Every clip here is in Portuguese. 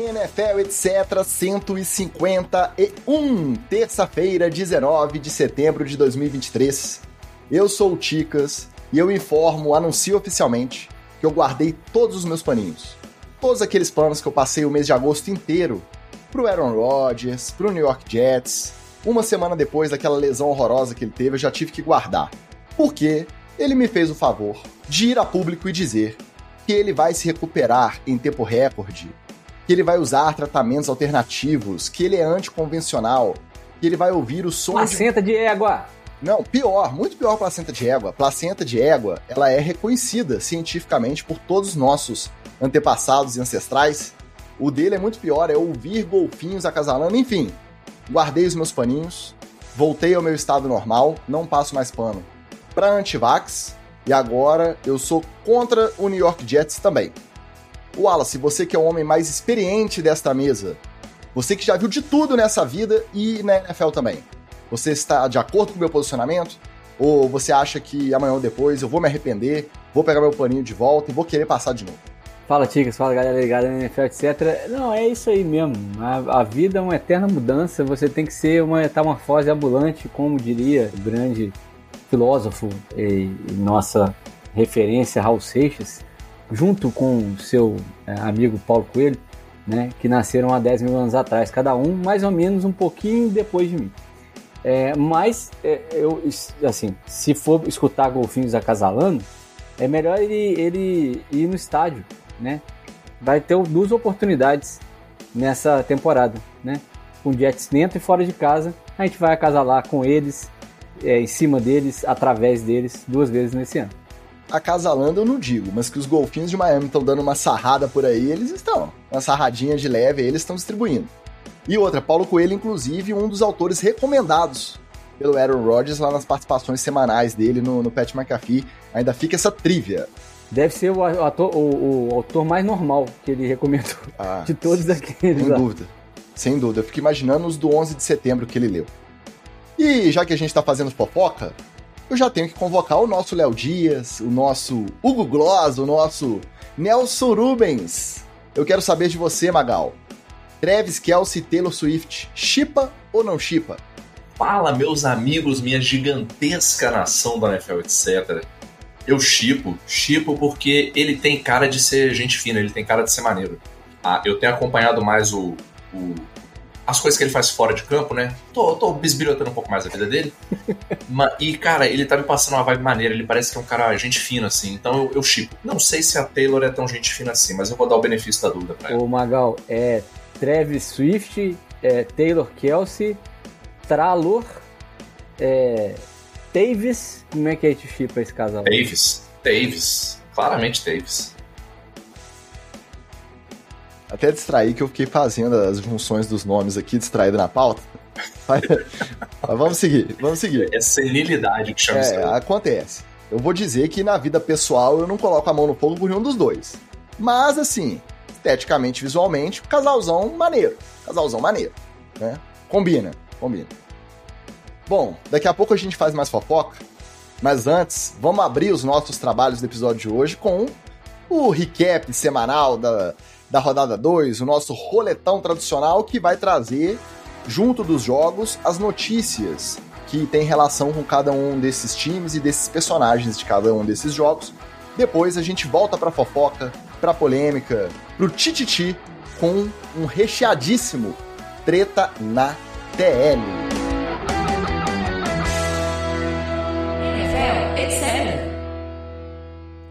NFL, etc. 151, terça-feira, 19 de setembro de 2023. Eu sou o Ticas e eu informo, anuncio oficialmente que eu guardei todos os meus paninhos. Todos aqueles planos que eu passei o mês de agosto inteiro pro Aaron Rodgers, pro New York Jets. Uma semana depois daquela lesão horrorosa que ele teve, eu já tive que guardar. Porque ele me fez o favor de ir a público e dizer que ele vai se recuperar em tempo recorde, que ele vai usar tratamentos alternativos, que ele é anticonvencional, que ele vai ouvir o som Placenta de, de égua. Não, pior, muito pior placenta de égua. Placenta de égua, ela é reconhecida cientificamente por todos os nossos antepassados e ancestrais. O dele é muito pior, é ouvir golfinhos acasalando, enfim. Guardei os meus paninhos, voltei ao meu estado normal, não passo mais pano para antivax e agora eu sou contra o New York Jets também. Wallace, você que é o homem mais experiente desta mesa, você que já viu de tudo nessa vida e na NFL também, você está de acordo com o meu posicionamento? Ou você acha que amanhã ou depois eu vou me arrepender, vou pegar meu paninho de volta e vou querer passar de novo? Fala, Ticas, fala galera ligada na NFL, etc. Não, é isso aí mesmo. A, a, vida é uma eterna mudança, você tem que ser uma metamorfose ambulante, como diria o grande filósofo e, nossa referência Raul Seixas, junto com seu é, amigo Paulo Coelho, né, que nasceram há 10 mil anos atrás, cada um mais ou menos um pouquinho depois de mim. É, mas, é, eu, assim, se for escutar golfinhos acasalando, é melhor ele, ele ir no estádio, né? Vai ter duas oportunidades nessa temporada, né? Com Jets dentro e fora de casa, a gente vai acasalar com eles é, em cima deles, através deles, duas vezes nesse ano. Acasalando eu não digo, mas que os golfinhos de Miami estão dando uma sarrada por aí, eles estão. Uma sarradinha de leve, eles estão distribuindo. E outra, Paulo Coelho, inclusive, um dos autores recomendados pelo Aaron Rodgers lá nas participações semanais dele no, no Pat McAfee. Ainda fica essa trivia. Deve ser o, ator, o, o autor mais normal que ele recomendou ah, de todos aqueles. Sem lá. dúvida. Sem dúvida. Eu fico imaginando os do 11 de setembro que ele leu. E já que a gente está fazendo fofoca, eu já tenho que convocar o nosso Léo Dias, o nosso Hugo Gloss, o nosso Nelson Rubens. Eu quero saber de você, Magal. Travis Kelsey Taylor Swift, chipa ou não chipa? Fala, meus amigos, minha gigantesca nação da NFL, etc. Eu chipo, chipo porque ele tem cara de ser gente fina, ele tem cara de ser maneiro. Ah, eu tenho acompanhado mais o, o as coisas que ele faz fora de campo, né? Tô, tô bisbilhotando um pouco mais a vida dele. E, cara, ele tá me passando uma vibe maneira. Ele parece que é um cara gente fina, assim. Então eu, eu chipo. Não sei se a Taylor é tão gente fina assim, mas eu vou dar o benefício da dúvida pra ela. Ô, Magal, é Travis Swift, é Taylor Kelsey, Tralor, é, Davis. Como é que a gente chipa esse casal? Davis. Davis. Claramente Davis até distrair que eu fiquei fazendo as junções dos nomes aqui, distraído na pauta. Mas, vamos seguir, vamos seguir. É senilidade que chama é, isso. Acontece. Eu vou dizer que na vida pessoal eu não coloco a mão no fogo por nenhum dos dois. Mas, assim, esteticamente, visualmente, casalzão maneiro. Casalzão maneiro, né? Combina, combina. Bom, daqui a pouco a gente faz mais fofoca, mas antes, vamos abrir os nossos trabalhos do episódio de hoje com o recap semanal da, da rodada 2, o nosso roletão tradicional que vai trazer, junto dos jogos, as notícias que tem relação com cada um desses times e desses personagens de cada um desses jogos. Depois a gente volta pra fofoca, pra polêmica, pro tititi com um recheadíssimo treta na TL.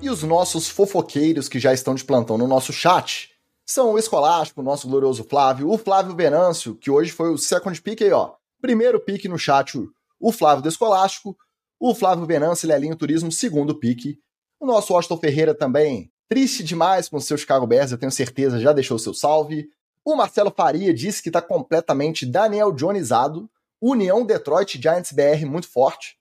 E os nossos fofoqueiros que já estão de plantão no nosso chat são o Escolástico, nosso glorioso Flávio, o Flávio Venâncio, que hoje foi o second pick aí, ó. Primeiro pick no chat, o Flávio do Escolástico, o Flávio Venâncio, Lelinho Turismo, segundo pick. O nosso Washington Ferreira também, triste demais com o seu Chicago Bears, eu tenho certeza, já deixou seu salve. O Marcelo Faria disse que está completamente Daniel Jonesado. União Detroit Giants BR muito forte.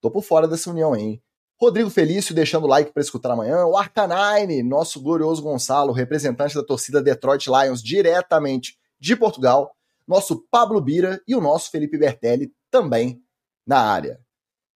Tô por fora dessa união, hein? Rodrigo Felício deixando o like para escutar amanhã. O Arcanine, nosso glorioso Gonçalo, representante da torcida Detroit Lions diretamente de Portugal. Nosso Pablo Bira e o nosso Felipe Bertelli também na área.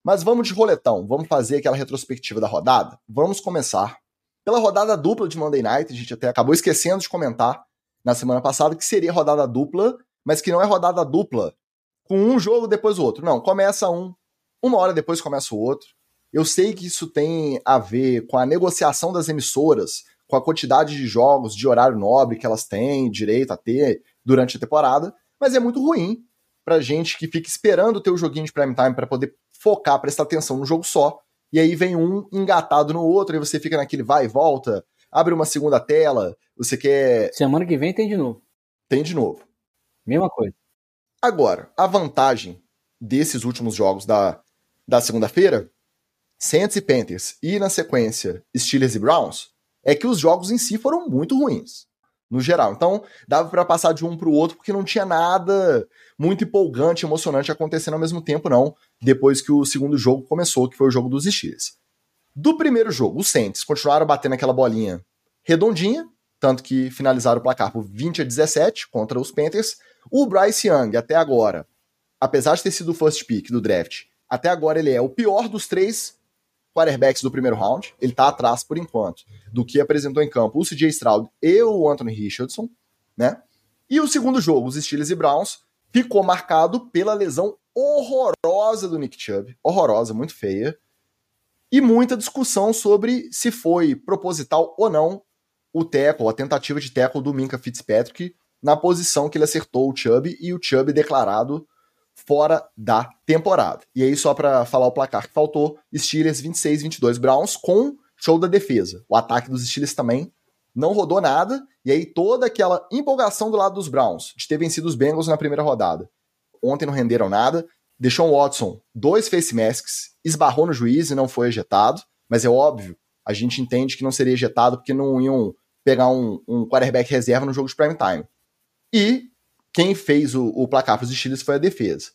Mas vamos de roletão, vamos fazer aquela retrospectiva da rodada. Vamos começar pela rodada dupla de Monday Night, a gente até acabou esquecendo de comentar. na semana passada, que seria rodada dupla, mas que não é rodada dupla com um jogo depois o outro. Não, começa um, uma hora depois começa o outro. Eu sei que isso tem a ver com a negociação das emissoras, com a quantidade de jogos de horário nobre que elas têm direito a ter durante a temporada, mas é muito ruim pra gente que fica esperando ter o joguinho de prime time para poder focar, prestar atenção no jogo só, e aí vem um engatado no outro, e você fica naquele vai e volta, abre uma segunda tela, você quer. Semana que vem tem de novo. Tem de novo. Mesma coisa. Agora, a vantagem desses últimos jogos da, da segunda-feira, Saints e Panthers, e na sequência Steelers e Browns, é que os jogos em si foram muito ruins, no geral. Então, dava para passar de um para o outro porque não tinha nada muito empolgante, emocionante acontecendo ao mesmo tempo, não, depois que o segundo jogo começou, que foi o jogo dos Steelers. Do primeiro jogo, os Saints continuaram batendo aquela bolinha redondinha, tanto que finalizaram o placar por 20 a 17 contra os Panthers. O Bryce Young, até agora, apesar de ter sido o first pick do draft, até agora ele é o pior dos três quarterbacks do primeiro round. Ele tá atrás, por enquanto, do que apresentou em campo o CJ Stroud e o Anthony Richardson, né? E o segundo jogo, os Steelers e Browns, ficou marcado pela lesão horrorosa do Nick Chubb. Horrorosa, muito feia e muita discussão sobre se foi proposital ou não o tackle, a tentativa de tackle do Minka Fitzpatrick na posição que ele acertou o Chubb e o Chubb declarado fora da temporada. E aí só para falar o placar que faltou, Steelers 26-22 Browns com show da defesa. O ataque dos Steelers também não rodou nada, e aí toda aquela empolgação do lado dos Browns de ter vencido os Bengals na primeira rodada. Ontem não renderam nada, Deshaun Watson, dois face masks, esbarrou no juiz e não foi ejetado, mas é óbvio, a gente entende que não seria ejetado porque não iam pegar um, um quarterback reserva no jogo de prime time. E quem fez o, o placar para os Steelers foi a defesa. O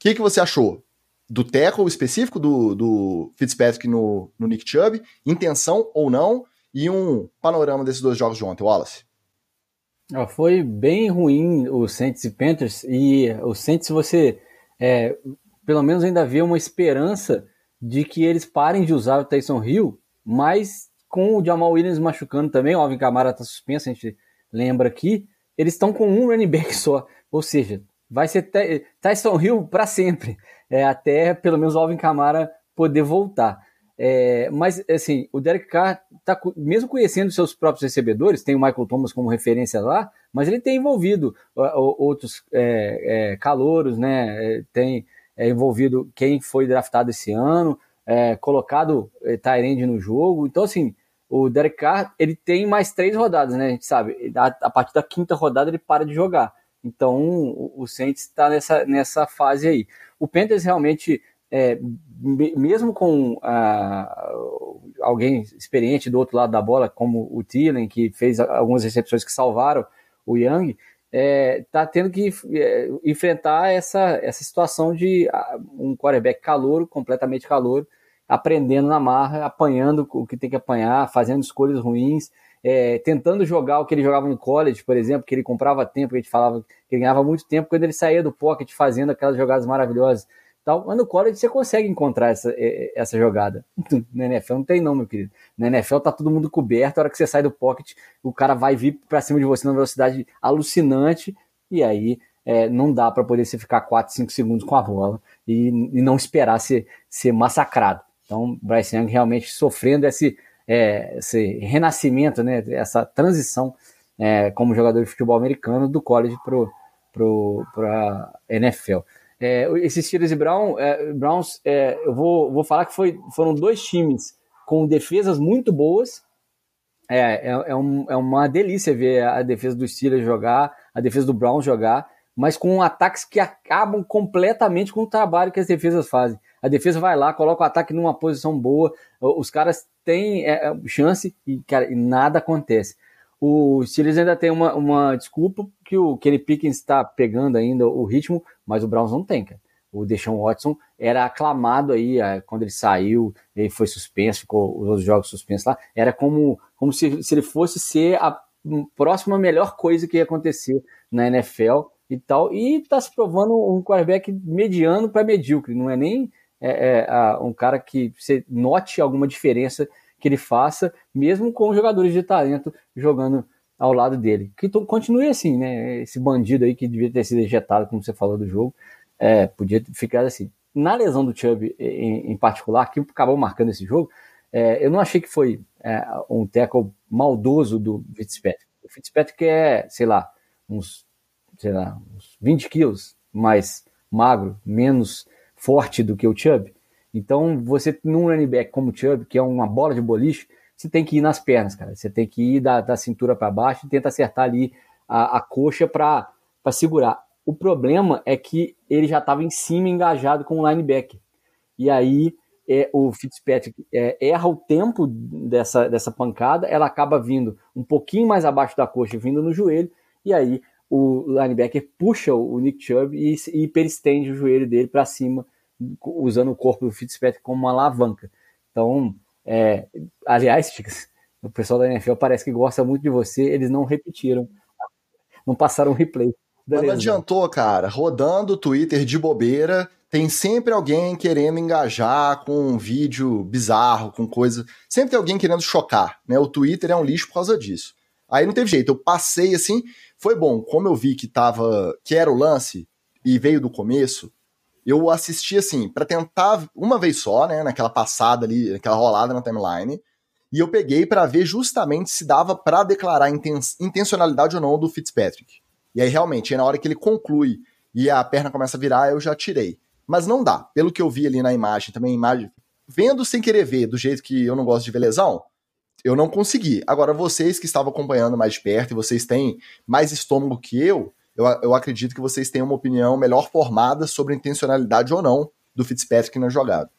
que, que você achou? Do tackle específico do, do Fitzpatrick no, no Nick Chubb, intenção ou não, e um panorama desses dois jogos de ontem, Wallace? Foi bem ruim o Saints e Panthers, e o Saints você é, pelo menos ainda havia uma esperança de que eles parem de usar o Tyson Hill, mas com o Jamal Williams machucando também, o Alvin Kamara está suspenso, a gente lembra aqui, eles estão com um running back só, ou seja, vai ser Tyson Hill para sempre, é, até pelo menos o Alvin Kamara poder voltar. É, mas, assim, o Derek Carr, tá, mesmo conhecendo seus próprios recebedores, tem o Michael Thomas como referência lá, mas ele tem envolvido outros é, é, calouros, né? É, tem é, envolvido quem foi draftado esse ano, é, colocado é, Tyrande no jogo. Então, assim, o Derek Carr, ele tem mais três rodadas, né? A gente sabe, a, partir da quinta rodada ele para de jogar. Então, o, o Saints está nessa, nessa fase aí. O Panthers realmente é, mesmo com ah, alguém experiente do outro lado da bola, como o Thielen, que fez algumas recepções que salvaram o Young, está é, tendo que é, enfrentar essa, essa situação de ah, um quarterback calouro, completamente calouro, aprendendo na marra, apanhando o que tem que apanhar, fazendo escolhas ruins, é, tentando jogar o que ele jogava no college, por exemplo, que ele comprava tempo, que a gente falava que ele ganhava muito tempo quando ele saía do pocket fazendo aquelas jogadas maravilhosas tal. Mas no college você consegue encontrar essa, essa jogada. Na NFL não tem não, meu querido. Na NFL tá todo mundo coberto, a hora que você sai do pocket, o cara vai vir para cima de você numa velocidade alucinante, e aí é, não dá para poder você ficar 4, 5 segundos com a bola e, e, não esperar ser, ser massacrado. Então, Bryce Young realmente sofrendo esse, é, esse renascimento, né, essa transição é, como jogador de futebol americano do college para a NFL. É, esses Steelers e Brown, é, Browns, é, eu vou, vou falar que foi, foram dois times com defesas muito boas. É, é, um, é uma delícia ver a defesa dos Steelers jogar, a defesa do Browns jogar, mas com ataques que acabam completamente com o trabalho que as defesas fazem. A defesa vai lá, coloca o ataque numa posição boa, os caras têm é, é, chance e, cara, e nada acontece. O Steelers ainda tem uma, uma desculpa que o Kenny Pickens está pegando ainda o ritmo, mas o Browns não tem, cara. O Deshaun Watson era aclamado aí é, quando ele saiu, ele foi suspenso, ficou os jogos suspensos lá. Era como, como se, se ele fosse ser a próxima melhor coisa que ia acontecer na NFL e tal. E está se provando um quarterback mediano para medíocre, não é nem é, é, um cara que você note alguma diferença que ele faça, mesmo com jogadores de talento jogando ao lado dele. Que continue assim, né? Esse bandido aí que devia ter sido ejetado, como você falou do jogo, é, podia ficar assim. Na lesão do Chubb em, em particular, que acabou marcando esse jogo, é, eu não achei que foi é, um tackle maldoso do Fitzpatrick. O Fitzpatrick é, sei lá, uns, sei lá, uns 20 quilos mais magro, menos forte do que o Chubb. Então, você, num running back como o Chubb, que é uma bola de boliche, você tem que ir nas pernas, cara. Você tem que ir da, da cintura para baixo e tenta acertar ali a, a coxa para segurar. O problema é que ele já estava em cima, engajado com o linebacker. E aí é, o Fitzpatrick é, erra o tempo dessa, dessa pancada, ela acaba vindo um pouquinho mais abaixo da coxa, vindo no joelho, e aí o linebacker puxa o Nick Chubb e, e hiperestende o joelho dele para cima, usando o corpo do Fitzpatrick como uma alavanca. Então, é, aliás, o pessoal da NFL parece que gosta muito de você, eles não repetiram, não passaram replay. Mas não adiantou, cara. Rodando o Twitter de bobeira, tem sempre alguém querendo engajar com um vídeo bizarro, com coisa. Sempre tem alguém querendo chocar, né? O Twitter é um lixo por causa disso. Aí não teve jeito, eu passei assim, foi bom. Como eu vi que tava, que era o lance e veio do começo, eu assisti assim, para tentar uma vez só, né, naquela passada ali, naquela rolada na timeline, e eu peguei para ver justamente se dava para declarar inten intencionalidade ou não do Fitzpatrick. E aí realmente, na hora que ele conclui e a perna começa a virar, eu já tirei. Mas não dá. Pelo que eu vi ali na imagem, também imagem, vendo sem querer ver, do jeito que eu não gosto de ver lesão, eu não consegui. Agora vocês que estavam acompanhando mais de perto e vocês têm mais estômago que eu, eu, eu acredito que vocês têm uma opinião melhor formada sobre a intencionalidade ou não do Fitzpatrick na jogada.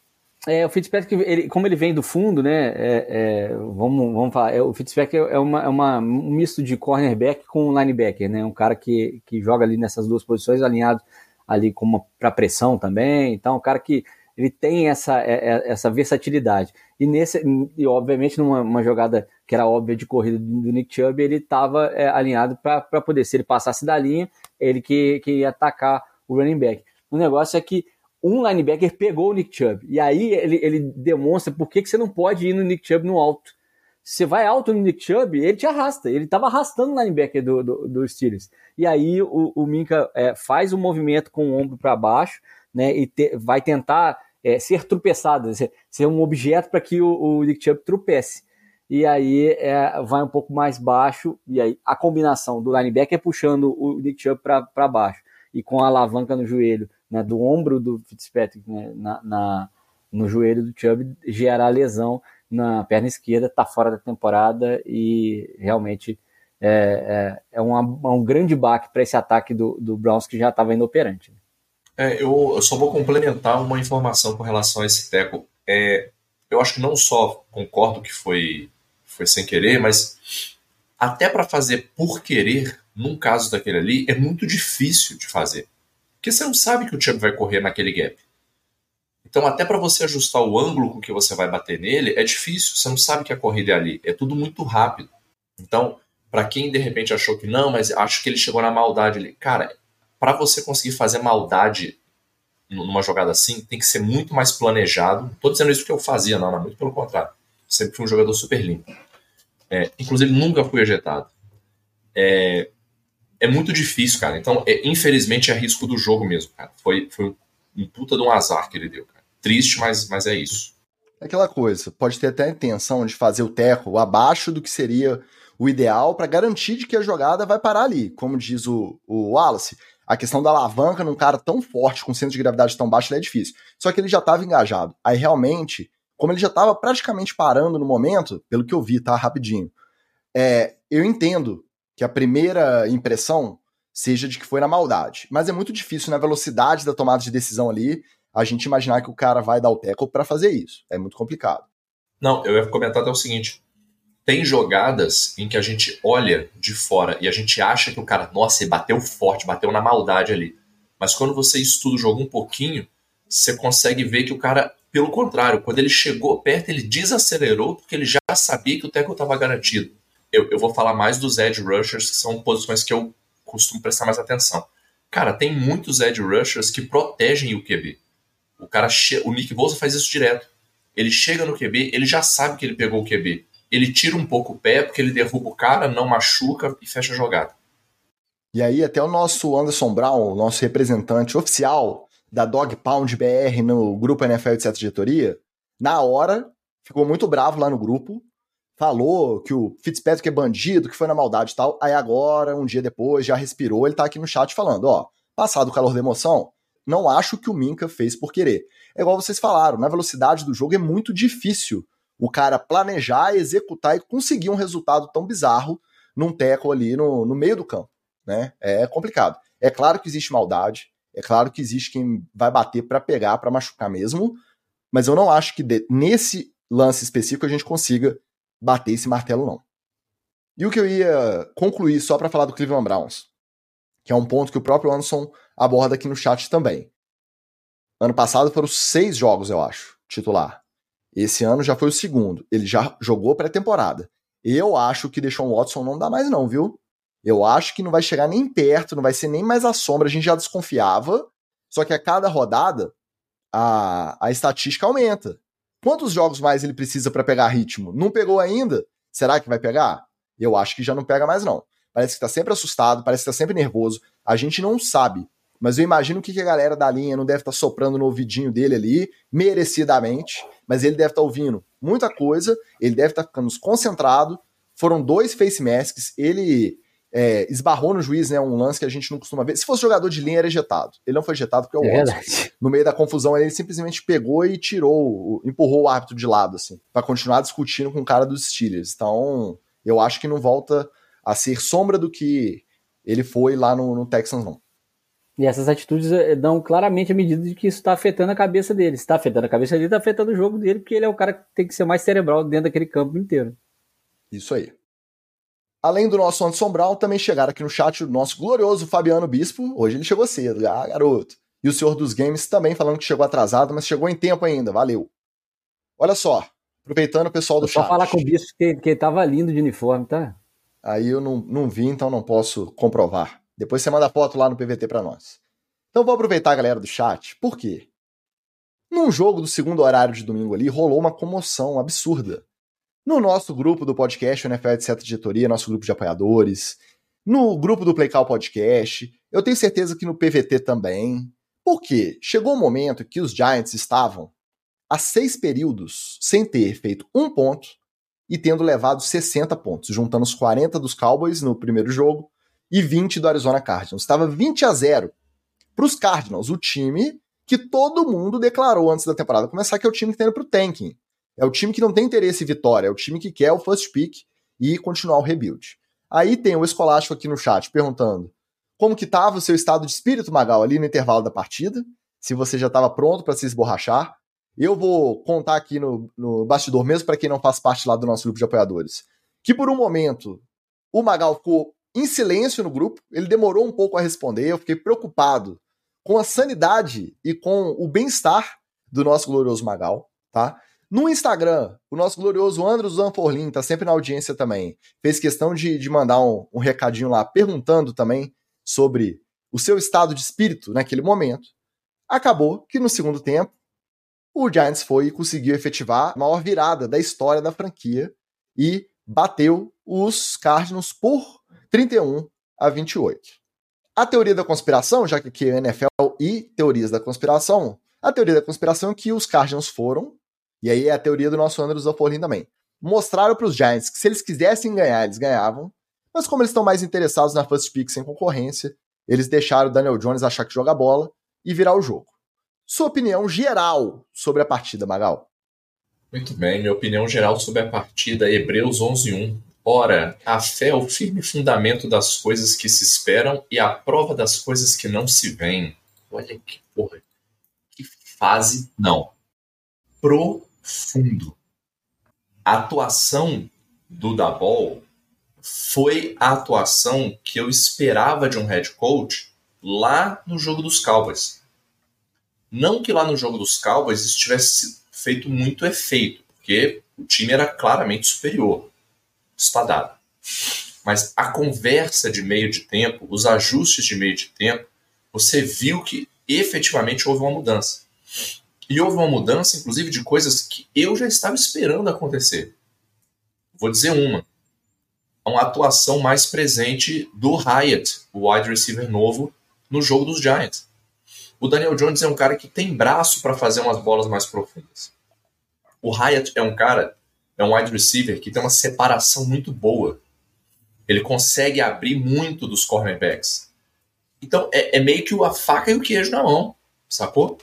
É, o Fitzpatrick, ele, como ele vem do fundo, né? É, é, vamos, vamos falar, é, o Fitzpatrick é, uma, é uma, um misto de cornerback com linebacker, né? Um cara que, que joga ali nessas duas posições, alinhado ali para pressão também. Então, um cara que ele tem essa, é, é, essa versatilidade. E nesse, e obviamente, numa jogada que era óbvia de corrida do Nick Chubb, ele estava é, alinhado para poder, se ele passasse da linha, ele que, que ia atacar o running back. O negócio é que um linebacker pegou o Nick Chubb. E aí ele, ele demonstra por que, que você não pode ir no Nick Chubb no alto. Se você vai alto no Nick Chubb, ele te arrasta. Ele estava arrastando o linebacker do, do, do Steelers. E aí o, o Minka é, faz o um movimento com o ombro para baixo, né? E te, vai tentar é, ser tropeçado, ser, um objeto para que o, o, Nick Chubb tropece. E aí é, vai um pouco mais baixo, e aí a combinação do linebacker puxando o Nick Chubb para baixo e com a alavanca no joelho, né, do ombro do Fitzpatrick né, na, na, no joelho do Chubb, gera a lesão na perna esquerda, está fora da temporada e realmente é, é, é, uma, um grande baque para esse ataque do, do Browns que já estava inoperante. É, eu, eu, só vou complementar uma informação com relação a esse teco. É, eu acho que não só concordo que foi, foi sem querer, mas até para fazer por querer, num caso daquele ali, é muito difícil de fazer. Porque você não sabe que o Chubb vai correr naquele gap. Então, até para você ajustar o ângulo com que você vai bater nele, é difícil. Você não sabe que a corrida é ali. É tudo muito rápido. Então, para quem de repente achou que não, mas acho que ele chegou na maldade ali. Cara, para você conseguir fazer maldade numa jogada assim, tem que ser muito mais planejado. Tô dizendo isso que eu fazia, não, não, muito pelo contrário. Sempre fui um jogador super limpo. É, inclusive, nunca fui ejetado. É, é muito difícil, cara. Então, é, infelizmente, é risco do jogo mesmo, cara. Foi, foi um puta de um azar que ele deu, cara. Triste, mas, mas é isso. É aquela coisa, pode ter até a intenção de fazer o teco abaixo do que seria o ideal para garantir de que a jogada vai parar ali. Como diz o, o Wallace, a questão da alavanca num cara tão forte, com centro de gravidade tão baixo, é difícil. Só que ele já estava engajado. Aí realmente, como ele já estava praticamente parando no momento, pelo que eu vi, tá? Rapidinho. É, eu entendo que a primeira impressão seja de que foi na maldade. Mas é muito difícil na velocidade da tomada de decisão ali a gente imaginar que o cara vai dar o tackle para fazer isso. É muito complicado. Não, eu ia comentar até o seguinte. Tem jogadas em que a gente olha de fora e a gente acha que o cara, nossa, ele bateu forte, bateu na maldade ali. Mas quando você estuda o jogo um pouquinho, você consegue ver que o cara, pelo contrário, quando ele chegou perto, ele desacelerou porque ele já sabia que o tackle estava garantido. Eu, eu vou falar mais dos edge rushers, que são posições que eu costumo prestar mais atenção. Cara, tem muitos edge rushers que protegem o QB. O cara, o Nick Bosa faz isso direto. Ele chega no QB, ele já sabe que ele pegou o QB. Ele tira um pouco o pé, porque ele derruba o cara, não machuca e fecha a jogada. E aí, até o nosso Anderson Brown, nosso representante oficial da Dog Pound BR no grupo NFL de certa diretoria, na hora, ficou muito bravo lá no grupo, falou que o Fitzpatrick é bandido, que foi na maldade e tal. Aí agora, um dia depois, já respirou, ele tá aqui no chat falando, ó, passado o calor da emoção, não acho que o Minka fez por querer. É igual vocês falaram, na velocidade do jogo é muito difícil o cara planejar, executar e conseguir um resultado tão bizarro num teco ali no, no meio do campo, né? É complicado. É claro que existe maldade, é claro que existe quem vai bater para pegar, para machucar mesmo, mas eu não acho que de, nesse lance específico a gente consiga bater esse martelo, não. E o que eu ia concluir só para falar do Cleveland Browns, que é um ponto que o próprio Anderson aborda aqui no chat também. Ano passado foram seis jogos, eu acho, titular. Esse ano já foi o segundo. Ele já jogou pré-temporada. Eu acho que deixou o Watson não dá mais, não, viu? Eu acho que não vai chegar nem perto, não vai ser nem mais a sombra. A gente já desconfiava. Só que a cada rodada, a, a estatística aumenta. Quantos jogos mais ele precisa para pegar ritmo? Não pegou ainda? Será que vai pegar? Eu acho que já não pega mais, não. Parece que tá sempre assustado, parece que tá sempre nervoso. A gente não sabe. Mas eu imagino que a galera da linha não deve estar tá soprando no ouvidinho dele ali, merecidamente. Mas ele deve estar tá ouvindo muita coisa, ele deve estar tá ficando concentrado. Foram dois face masks, ele é, esbarrou no juiz, né? Um lance que a gente não costuma ver. Se fosse jogador de linha, era ejetado. Ele não foi ejetado porque é o é Watson. No meio da confusão, ele simplesmente pegou e tirou, empurrou o árbitro de lado, assim, para continuar discutindo com o cara dos Steelers. Então, eu acho que não volta a ser sombra do que ele foi lá no, no Texans, não. E essas atitudes eh, dão claramente a medida de que isso está afetando a cabeça dele. Se está afetando a cabeça dele, está afetando o jogo dele, porque ele é o cara que tem que ser mais cerebral dentro daquele campo inteiro. Isso aí. Além do nosso Anderson Brown, também chegaram aqui no chat o nosso glorioso Fabiano Bispo. Hoje ele chegou cedo, ah, garoto. E o senhor dos games também falando que chegou atrasado, mas chegou em tempo ainda, valeu. Olha só, aproveitando o pessoal do eu chat. Só falar com o Bispo que, que tava lindo de uniforme, tá? Aí eu não, não vi, então não posso comprovar. Depois você manda foto lá no PVT para nós. Então vou aproveitar a galera do chat. Por quê? Num jogo do segundo horário de domingo ali, rolou uma comoção absurda no nosso grupo do podcast, o NFL etc. Editoria, nosso grupo de apoiadores, no grupo do Playcall Podcast, eu tenho certeza que no PVT também. Porque chegou o um momento que os Giants estavam há seis períodos sem ter feito um ponto e tendo levado 60 pontos, juntando os 40 dos Cowboys no primeiro jogo e 20 do Arizona Cardinals. Estava 20 a 0 para os Cardinals, o time que todo mundo declarou antes da temporada começar que é o time que está indo para o tanking. É o time que não tem interesse em vitória, é o time que quer o first pick e continuar o rebuild. Aí tem o Escolástico aqui no chat perguntando como que estava o seu estado de espírito, Magal, ali no intervalo da partida, se você já estava pronto para se esborrachar. Eu vou contar aqui no, no bastidor mesmo, para quem não faz parte lá do nosso grupo de apoiadores, que por um momento o Magal ficou em silêncio no grupo, ele demorou um pouco a responder, eu fiquei preocupado com a sanidade e com o bem-estar do nosso glorioso Magal, tá? No Instagram, o nosso glorioso Andros Zanforlin tá sempre na audiência também. Fez questão de, de mandar um, um recadinho lá perguntando também sobre o seu estado de espírito naquele momento. Acabou que no segundo tempo o Giants foi e conseguiu efetivar a maior virada da história da franquia e bateu os Cardinals por 31 a 28. A teoria da conspiração, já que aqui é NFL e teorias da conspiração, a teoria da conspiração é que os Cardinals foram e aí é a teoria do nosso Andrews Zaforin também. Mostraram para os Giants que se eles quisessem ganhar, eles ganhavam. Mas como eles estão mais interessados na first pick sem concorrência, eles deixaram o Daniel Jones achar que joga bola e virar o jogo. Sua opinião geral sobre a partida, Magal? Muito bem, minha opinião geral sobre a partida, Hebreus 11.1. Ora, a fé é o firme fundamento das coisas que se esperam e a prova das coisas que não se veem. Olha que porra. Que fase. Não. Pro fundo. A atuação do Dabol foi a atuação que eu esperava de um head coach lá no jogo dos Cowboys. Não que lá no jogo dos Cowboys isso tivesse feito muito efeito, porque o time era claramente superior. Está. Mas a conversa de meio de tempo, os ajustes de meio de tempo, você viu que efetivamente houve uma mudança. E houve uma mudança, inclusive, de coisas que eu já estava esperando acontecer. Vou dizer uma. Uma atuação mais presente do Hyatt, o wide receiver novo, no jogo dos Giants. O Daniel Jones é um cara que tem braço para fazer umas bolas mais profundas. O Hyatt é um cara, é um wide receiver que tem uma separação muito boa. Ele consegue abrir muito dos cornerbacks. Então é, é meio que a faca e o queijo na mão, sacou?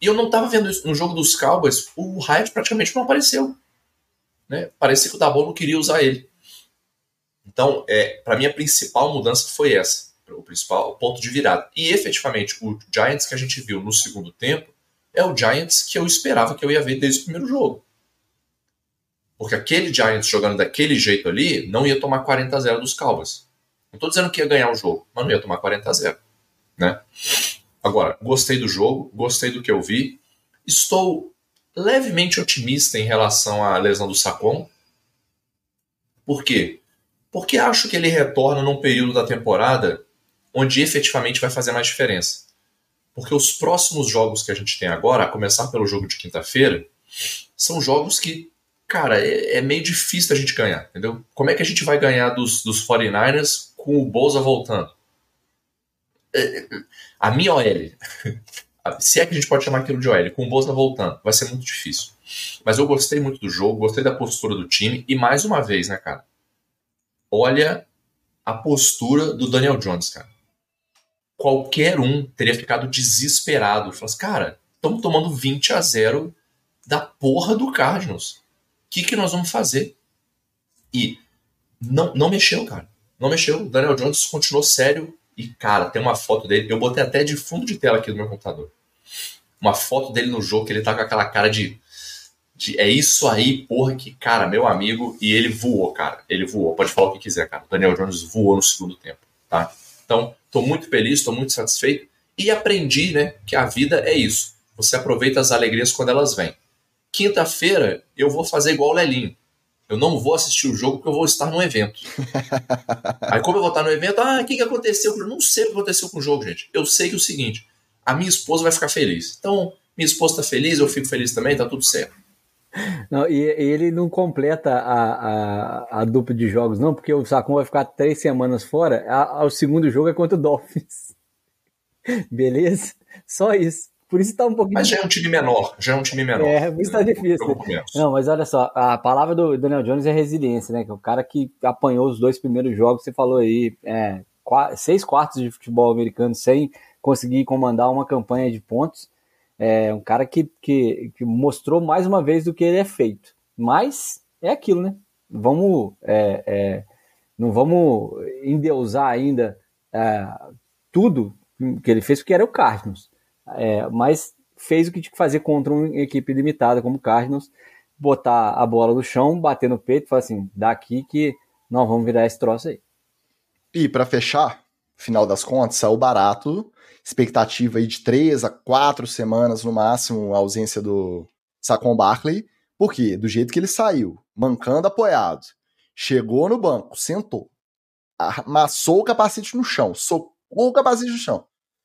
E eu não estava vendo isso no jogo dos Cowboys, o Hyatt praticamente não apareceu. Né? Parecia que o Dabol não queria usar ele. Então, é, para mim, a principal mudança foi essa, o principal ponto de virada. E efetivamente, o Giants que a gente viu no segundo tempo é o Giants que eu esperava que eu ia ver desde o primeiro jogo. Porque aquele Giants jogando daquele jeito ali não ia tomar 40 a 0 dos Cowboys. Não estou dizendo que ia ganhar o jogo, mas não ia tomar 40 a 0. Né? Agora, gostei do jogo, gostei do que eu vi. Estou levemente otimista em relação à lesão do Sacon. Por quê? Porque acho que ele retorna num período da temporada onde efetivamente vai fazer mais diferença. Porque os próximos jogos que a gente tem agora, a começar pelo jogo de quinta-feira, são jogos que, cara, é, é, meio difícil a gente ganhar, entendeu? Como é que a gente vai ganhar dos, dos 49ers com o Bolsa voltando? É, a minha OL, se é que a gente pode chamar aquilo de OL, com o Bolsa voltando, vai ser muito difícil. Mas eu gostei muito do jogo, gostei da postura do time, e mais uma vez, né, cara? Olha a postura do Daniel Jones, cara. Qualquer um teria ficado desesperado. Falasse, cara, estamos tomando 20 a 0 da porra do Cardinals. Que, que nós vamos fazer? E não, não mexeu, cara. Não mexeu. O Daniel Jones continuou sério, e, cara, tem uma foto dele, eu botei até de fundo de tela aqui no meu computador. Uma foto dele no jogo, que ele tá com aquela cara de, de. É isso aí, porra, que, cara, meu amigo. E ele voou, cara. Ele voou. Pode falar o que quiser, cara. O Daniel Jones voou no segundo tempo, tá? Então, tô muito feliz, tô muito satisfeito. E aprendi, né, que a vida é isso. Você aproveita as alegrias quando elas vêm. Quinta-feira, eu vou fazer igual o Lelinho. Eu não vou assistir o jogo porque eu vou estar no evento. Aí, como eu vou estar no evento, ah, o que, que aconteceu? Eu não sei o que aconteceu com o jogo, gente. Eu sei que é o seguinte: a minha esposa vai ficar feliz. Então, minha esposa está feliz, eu fico feliz também, tá tudo certo. Não, e, ele não completa a, a, a, dupla de jogos, não, porque o Sacon vai ficar três semanas fora. A, o segundo jogo é contra o Dolphins. Beleza? Só isso. Por isso tá um pouquinho. Mas já é um time menor, já é um time menor. É, isso tá difícil. Não, mas olha só, a palavra do Daniel Jones é resiliência, né? Que é o cara que apanhou os dois primeiros jogos, você falou aí, é, seis quartos de futebol americano sem conseguir comandar uma campanha de pontos. É um cara que, que, que mostrou mais uma vez do que ele é feito. Mas é aquilo, né? Vamos. É, é, não vamos endeusar ainda é, tudo que ele fez, porque era o Cardinals. É, mas fez o que tinha que fazer contra uma equipe limitada como o Cardinals, botar a bola no chão, bater no peito falar assim, daqui que nós vamos virar esse troço aí. E para fechar, final das contas, saiu barato, expectativa aí de três a quatro semanas no máximo a ausência do Saquon Barkley, porque do jeito que ele saiu, mancando apoiado, chegou no banco, sentou, amassou o capacete no chão, socou o capacete no chão.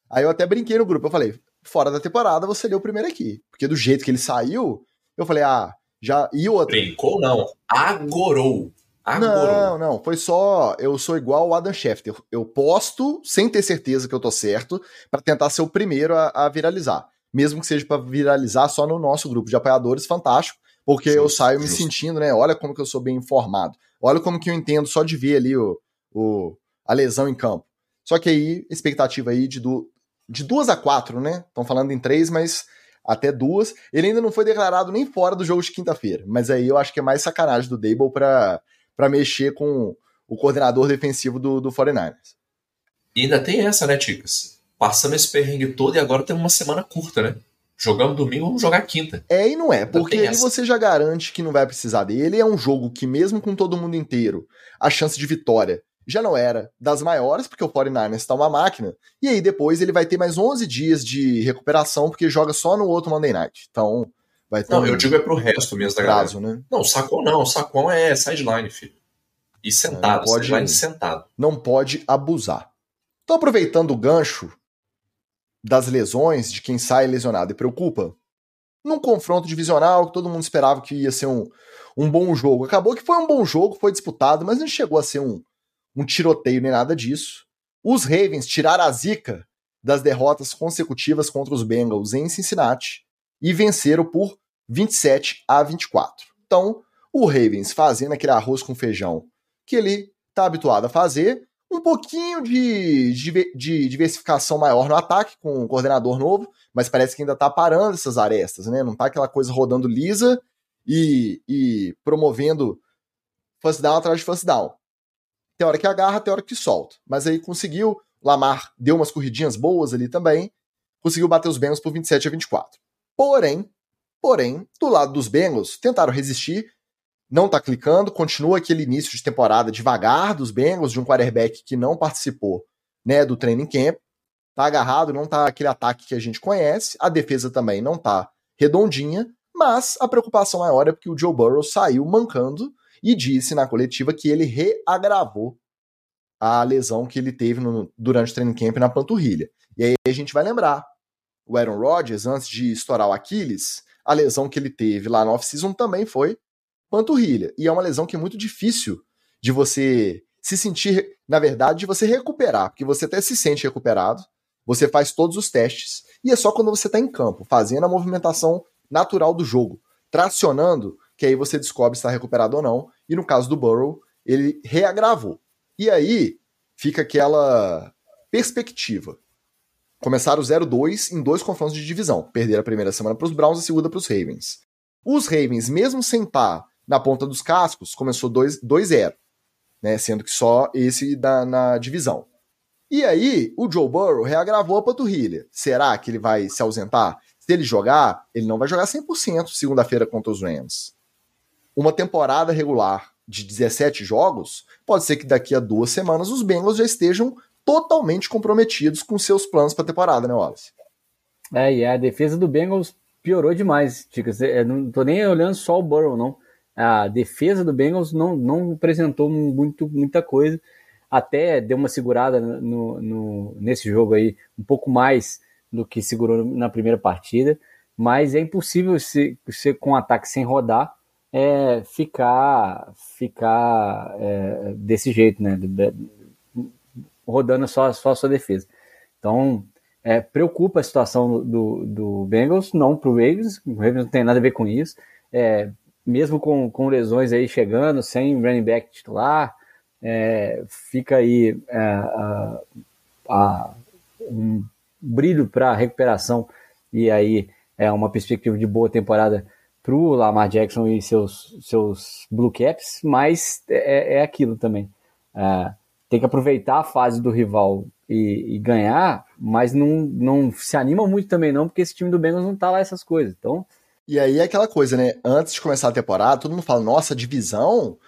Aí eu até brinquei no grupo, eu falei, fora da temporada, você deu o primeiro aqui. Porque do jeito que ele saiu, eu falei, ah, já. E o outro? Brincou, não. Agorou. Agorou. Não, não. Foi só. Eu sou igual o Adam Schefter. Eu posto sem ter certeza que eu tô certo, para tentar ser o primeiro a, a viralizar. Mesmo que seja para viralizar só no nosso grupo de apoiadores, fantástico. Porque justo, eu saio me sentindo, né? Olha como que eu sou bem informado. Olha como que eu entendo só de ver ali o, o, a lesão em campo. Só que aí, expectativa aí de do, de duas a quatro, né? Estão falando em três, mas até duas. Ele ainda não foi declarado nem fora do jogo de quinta-feira. Mas aí eu acho que é mais sacanagem do Dable para mexer com o coordenador defensivo do, do 49ers. E ainda tem essa, né, Ticas? Passamos esse perrengue todo e agora tem uma semana curta, né? Jogamos domingo, vamos jogar quinta. É e não é, porque aí você já garante que não vai precisar dele. É um jogo que, mesmo com todo mundo inteiro, a chance de vitória já não era das maiores, porque o 49ers está uma máquina, e aí depois ele vai ter mais 11 dias de recuperação, porque joga só no outro Monday Night. Então, vai ter Não, um... eu digo é pro resto mesmo da prazo, né? Não, sacão não, sacão é sideline, filho. E sentado, não pode, sideline sentado. Não pode abusar. Então, aproveitando o gancho das lesões, de quem sai lesionado e preocupa, num confronto divisional que todo mundo esperava que ia ser um, um bom jogo. Acabou que foi um bom jogo, foi disputado, mas não chegou a ser um, um tiroteio nem nada disso. Os Ravens tiraram a zica das derrotas consecutivas contra os Bengals em Cincinnati e venceram por 27 a 24. Então, o Ravens fazendo aquele arroz com feijão que ele está habituado a fazer, um pouquinho de, de, de, diversificação maior no ataque com um coordenador novo, mas parece que ainda está parando essas arestas, né? Não está aquela coisa rodando lisa e, e promovendo first down atrás de first down. Tem hora que agarra, tem hora que solta. Mas aí conseguiu, Lamar deu umas corridinhas boas ali também, conseguiu bater os Bengals por 27 a 24. Porém, porém, do lado dos Bengals, tentaram resistir, não tá clicando, continua aquele início de temporada devagar dos Bengals, de um quarterback que não participou né, do training camp, tá agarrado, não tá aquele ataque que a gente conhece, a defesa também não tá redondinha, mas a preocupação maior é porque o Joe Burrow saiu mancando e disse na coletiva que ele reagravou a lesão que ele teve no, durante o training camp na panturrilha. E aí a gente vai lembrar, o Aaron Rodgers, antes de estourar o Aquiles, a lesão que ele teve lá no off-season também foi panturrilha. E é uma lesão que é muito difícil de você se sentir, na verdade, de você recuperar, porque você até se sente recuperado, você faz todos os testes, e é só quando você está em campo, fazendo a movimentação natural do jogo, tracionando, que aí você descobre se está recuperado ou não. E no caso do Burrow, ele reagravou. E aí fica aquela perspectiva. Começaram 0-2 em dois confrontos de divisão. Perderam a primeira semana para os Browns e a segunda para os Ravens. Os Ravens, mesmo sem estar na ponta dos cascos, começou 2-0, né? Sendo que só esse da, na divisão. E aí, o Joe Burrow reagravou a panturrilha. Será que ele vai se ausentar? Se ele jogar, ele não vai jogar 100% segunda-feira contra os Rams. Uma temporada regular de 17 jogos, pode ser que daqui a duas semanas os Bengals já estejam totalmente comprometidos com seus planos para a temporada, né, Wallace? É, e a defesa do Bengals piorou demais, Ticas. Eu não tô nem olhando só o Burrow, não a defesa do Bengals não, não apresentou muito, muita coisa. Até deu uma segurada no, no, nesse jogo aí, um pouco mais do que segurou na primeira partida. Mas é impossível se, se com um ataque sem rodar é, ficar, ficar é, desse jeito, né? Rodando só, só a sua defesa. Então, é, preocupa a situação do, do Bengals, não para o Ravens, o Ravens não tem nada a ver com isso. É, mesmo com, com lesões aí chegando, sem running back titular, é, fica aí é, a, a, um brilho para recuperação e aí é uma perspectiva de boa temporada para o Lamar Jackson e seus, seus Blue Caps, mas é, é aquilo também. É, tem que aproveitar a fase do rival e, e, ganhar, mas não, não se anima muito também não, porque esse time do Bengals não tá lá essas coisas. Então, e aí é aquela coisa, né? Antes de começar a temporada, todo mundo fala: nossa, divisão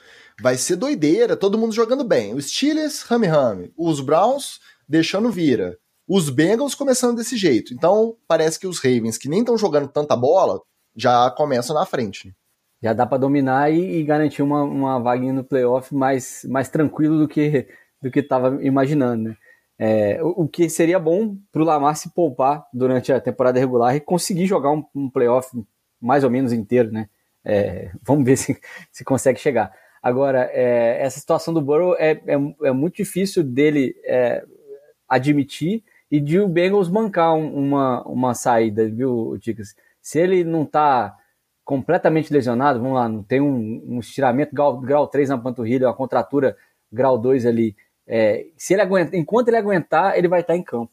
vai ser doideira, todo mundo jogando bem. Os Steelers, rame rame. Os Browns deixando vira. Os Bengals começando desse jeito. Então, parece que os Ravens, que nem estão jogando tanta bola, já começam na frente. Já dá para dominar e, e, garantir uma, uma vaguinha no playoff mais, mais tranquilo do que do que estava imaginando, né? É, o, o, que seria bom para o Lamar se poupar durante a temporada regular e conseguir jogar um, um playoff mais ou menos inteiro, né? É, vamos ver se, se consegue chegar. Agora, é, essa situação do Burrow é, é, é muito difícil dele é, admitir e de o Bengals bancar um, uma, uma saída, viu, Ticas? Se ele não tá completamente lesionado, vamos lá, não tem um, um estiramento grau, grau 3 na panturrilha, uma contratura grau 2 ali, é, se ele aguenta, enquanto ele aguentar, ele vai estar em campo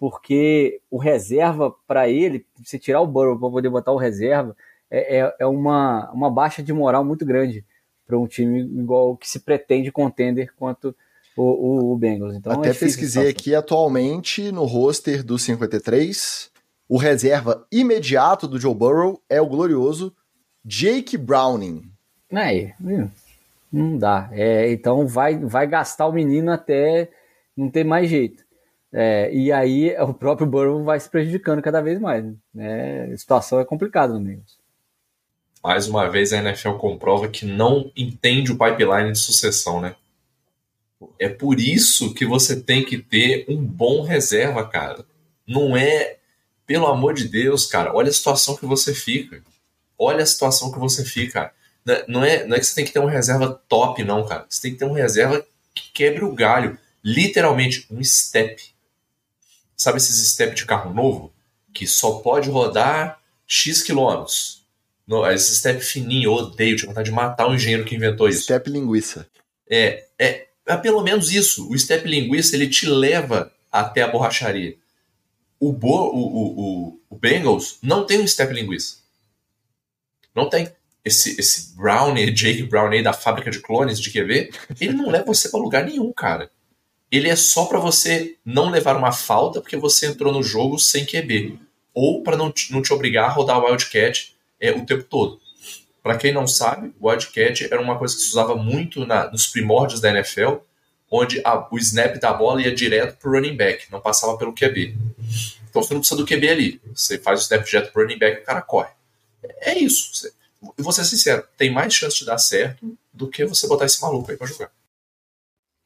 porque o reserva para ele, se tirar o Burrow para poder botar o reserva, é, é, é, uma, uma baixa de moral muito grande para um time igual que se pretende contender quanto o, o, o Bengals. Então, Até é pesquisei aqui atualmente no roster do 53, o reserva imediato do Joe Burrow é o glorioso Jake Browning. Aí, não dá. É, então vai, vai gastar o menino até não ter mais jeito. É, e aí o próprio Burrow vai se prejudicando cada vez mais. Né? A situação é complicada no Bengals. Mais uma vez a NFL comprova que não entende o pipeline de sucessão, né? É por isso que você tem que ter um bom reserva, cara. Não é, pelo amor de Deus, cara, olha a situação que você fica. Olha a situação que você fica. é, não é, não é que você tem que ter uma reserva top, não, cara. Você tem que ter uma reserva que quebre o galho. Literalmente, um step. Sabe esses step de carro novo? Que só pode rodar X quilômetros. Esse step fininho, eu odeio, tinha vontade de matar o engenheiro que inventou isso. Step linguiça. É, é, é pelo menos isso. O step linguiça, ele te leva até a borracharia. O, Bo, o, o, o, Bengals não tem um step linguiça. Não tem. Esse, esse Brownie, Jake Brownie da fábrica de clones de QV, ele não leva você para lugar nenhum, cara. Ele é só para você não levar uma falta porque você entrou no jogo sem QB. Ou para não, te, não te obrigar a rodar Wildcat é, o tempo todo. Para quem não sabe, o Wildcat era uma coisa que se usava muito na, nos primórdios da NFL, onde a, o snap da bola ia direto pro running back, não passava pelo QB. Então você não precisa do QB ali. Você faz o snap direto pro running back e o cara corre. É isso. E vou ser sincero, tem mais chance de dar certo do que você botar esse maluco aí pra jogar.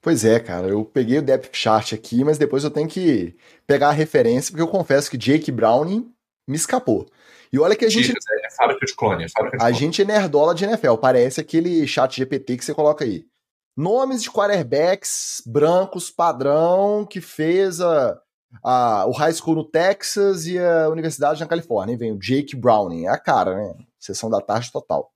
Pois é, cara, eu peguei o depth chart aqui, mas depois eu tenho que pegar a referência, porque eu confesso que Jake Browning me escapou. E olha que a gente. É, é fábrica de clone. É fábrica de a clone. gente é nerdola de NFL, parece aquele chat GPT que você coloca aí. Nomes de quarterbacks brancos padrão que fez a, a, o high school no Texas e a universidade na Califórnia. E vem o Jake Browning. É a cara, né? Sessão da tarde total.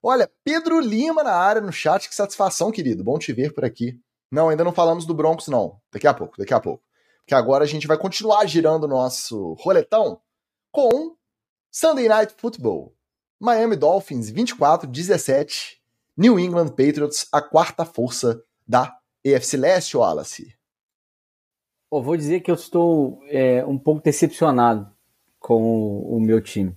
Olha, Pedro Lima na área no chat. Que satisfação, querido. Bom te ver por aqui. Não, ainda não falamos do Broncos, não. Daqui a pouco, daqui a pouco. Porque agora a gente vai continuar girando o nosso roletão com Sunday Night Football. Miami Dolphins 24, 17. New England Patriots, a quarta força da EFC Leste, Wallace. Eu vou dizer que eu estou é, um pouco decepcionado com o, o, meu time,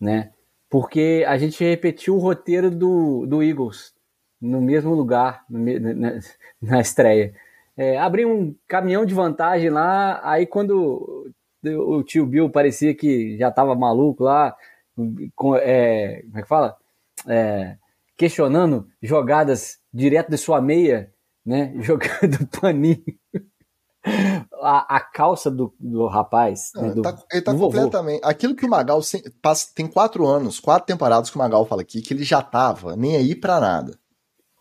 né? Porque a gente repetiu o roteiro do, do Eagles no mesmo lugar no, na, na, estreia. É, abri um caminhão de vantagem lá, aí quando o tio Bill parecia que já estava maluco lá, com, é, como é que fala? É, questionando jogadas direto de sua meia, né? Jogando paninho a, a, calça do, do rapaz. Né, do, ele tá, ele tá completamente. Aquilo que o Magal passa, tem quatro anos, quatro temporadas que o Magal fala aqui, que ele já tava nem aí pra nada.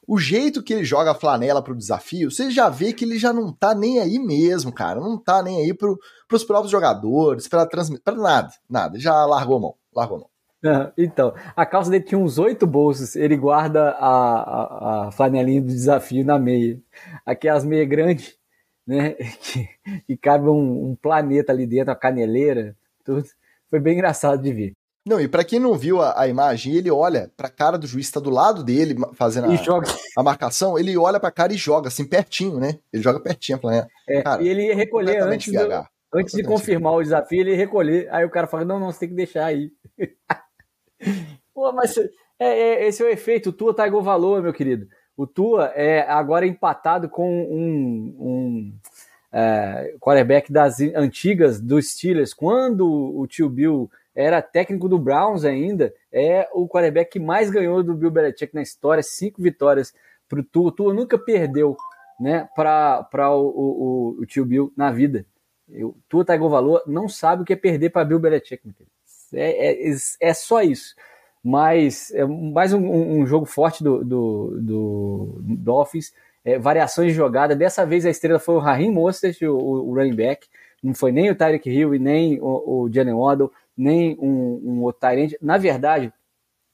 O jeito que ele joga a flanela pro desafio, você já vê que ele já não tá nem aí mesmo, cara. Não tá nem aí pro, pros próprios jogadores, pra transmitir, pra nada, nada. Já largou a mão, largou a mão. Então, a calça dele tinha uns oito bolsos, ele guarda a, a, a flanelinha do desafio na meia. Aquelas meia grandes né? Que, que cabe um, um, planeta ali dentro, a caneleira, tudo. Foi bem engraçado de ver. Não, e para quem não viu a, a, imagem, ele olha pra cara do juiz, tá do lado dele, fazendo a, a, marcação, ele olha pra cara e joga, assim, pertinho, né? Ele joga pertinho a planeta. É, cara, e ele ia recolher antes, do, antes de confirmar o desafio, ele ia recolher. Aí o cara fala: não, não, você tem que deixar aí. Pô, mas é, é, esse é o efeito, o Tua tá igual valor, meu querido. O Tua é agora empatado com um, um é, quarterback das antigas dos Steelers. Quando o tio Bill era técnico do Browns ainda, é o quarterback que mais ganhou do Bill Belichick na história, cinco vitórias para o Tua. O Tua nunca perdeu né, para o, o, o, tio Bill na vida. O Tua Tagovailoa não sabe o que é perder para Bill Belichick. É, é, é só isso mas é mais um, um jogo forte do, do, do Dolphins, é, variações de jogada. Dessa vez a estrela foi o Raheem Mostert, o, o running back, não foi nem o Tyreek Hill e nem o, o Jalen Waddle, nem um, um outro Tyrant. Na verdade,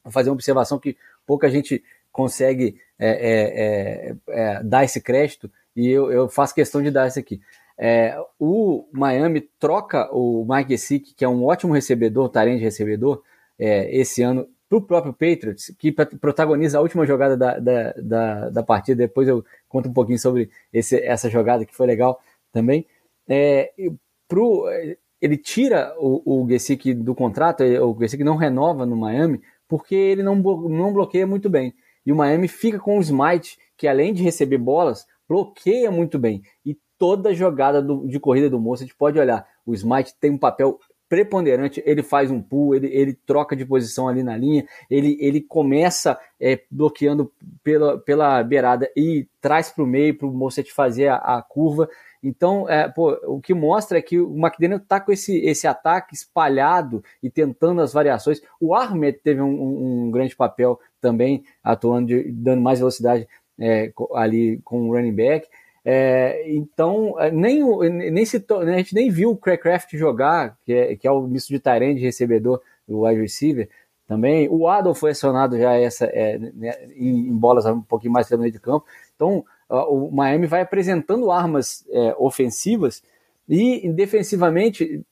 vou fazer uma observação que pouca gente consegue é, é, é, é dar esse crédito, e eu, eu, faço questão de dar isso aqui. É, o Miami troca o Mike Gesicki, que é um ótimo recebedor, Tyrant recebedor, esse ano para o próprio Patriots, que protagoniza a última jogada da, da, da, da, partida. Depois eu conto um pouquinho sobre esse, essa jogada que foi legal também. É, pro, ele tira o, o Gesick do contrato, o Gesick não renova no Miami, porque ele não, não bloqueia muito bem. E o Miami fica com o Smite, que além de receber bolas, bloqueia muito bem. E toda jogada do, de corrida do moço, a gente pode olhar, o Smite tem um papel preponderante, ele faz um pull, ele, ele troca de posição ali na linha, ele, ele começa é, bloqueando pela, pela beirada e traz para o meio para o Mosset fazer a, a, curva. Então, é, pô, o que mostra é que o McDaniel está com esse, esse ataque espalhado e tentando as variações. O Ahmed teve um, um, um grande papel também atuando, de, dando mais velocidade é, ali com o running back. É, então, é, nem, nem citou, né, a gente nem viu o Craycraft jogar, que é, que é o misto de Tyrande de recebedor do wide receiver também. O Adolf foi acionado já essa, é, né, em, bolas um pouquinho mais pelo meio de campo. Então, o Miami vai apresentando armas é, ofensivas e defensivamente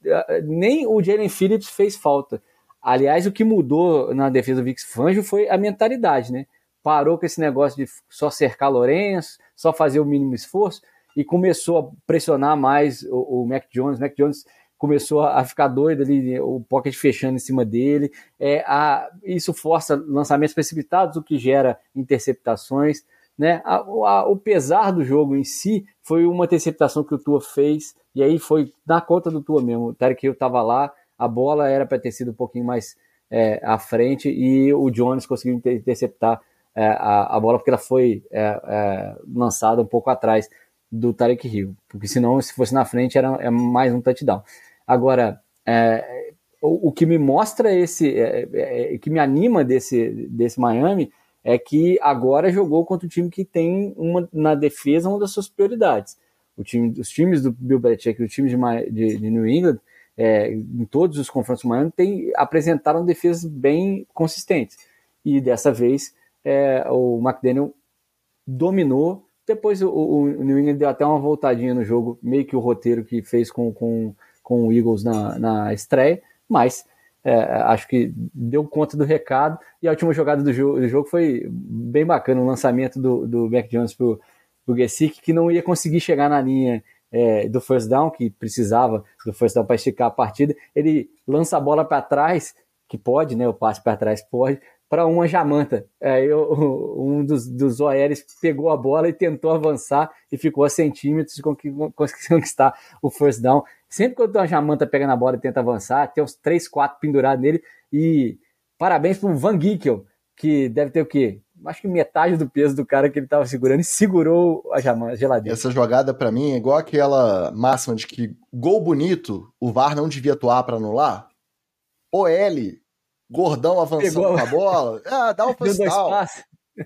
nem o Jalen Phillips fez falta. Aliás, o que mudou na defesa do Vic Fangio foi a mentalidade, né? Parou com esse negócio de só cercar Lourenço, só fazer o mínimo esforço e começou a pressionar mais o, o Mac Jones. Mac Jones começou a ficar doido ali, o pocket fechando em cima dele. É, a, isso força lançamentos precipitados, o que gera interceptações. Né? A, a, o pesar do jogo em si foi uma interceptação que o Tua fez, e aí foi na conta do Tua mesmo. O Tarek Hill estava lá, a bola era para ter sido um pouquinho mais é, à frente, e o Jones conseguiu interceptar é, a, a, bola porque ela foi é, é, lançada um pouco atrás do Tarek Hill, porque senão, se fosse na frente, era, é mais um touchdown. Agora, é, o, o, que me mostra esse, que me anima desse, desse Miami é que agora jogou contra um time que tem uma, na defesa uma das suas prioridades. O time, os times do Bill Belichick os times de, de, de New England, é, em todos os confrontos Miami, tem, apresentaram defesas bem consistentes. E dessa vez é, o McDaniel dominou. Depois o, o, New England deu até uma voltadinha no jogo, meio que o roteiro que fez com, com, com o Eagles na, na estreia, mas é, acho que deu conta do recado. E a última jogada do jogo, do jogo foi bem bacana, o lançamento do, do Mac Jones para o Gesick, que não ia conseguir chegar na linha é, do first down, que precisava do first down para esticar a partida. Ele lança a bola para trás, que pode, né? O passe para trás pode, para uma jamanta. É, eu, um dos, dos OLs pegou a bola e tentou avançar e ficou a centímetros de conquistar o first down. Sempre que uma jamanta pega na bola e tenta avançar, tem uns 3, 4 pendurados nele. E parabéns para o Van Gickel, que deve ter o quê? Acho que metade do peso do cara que ele estava segurando e segurou a, jamanta, a geladeira. Essa jogada, para mim, é igual aquela máxima de que gol bonito, o VAR não devia atuar para anular. OL, gordão avançando Pegou... com a bola, ah, dá um first down.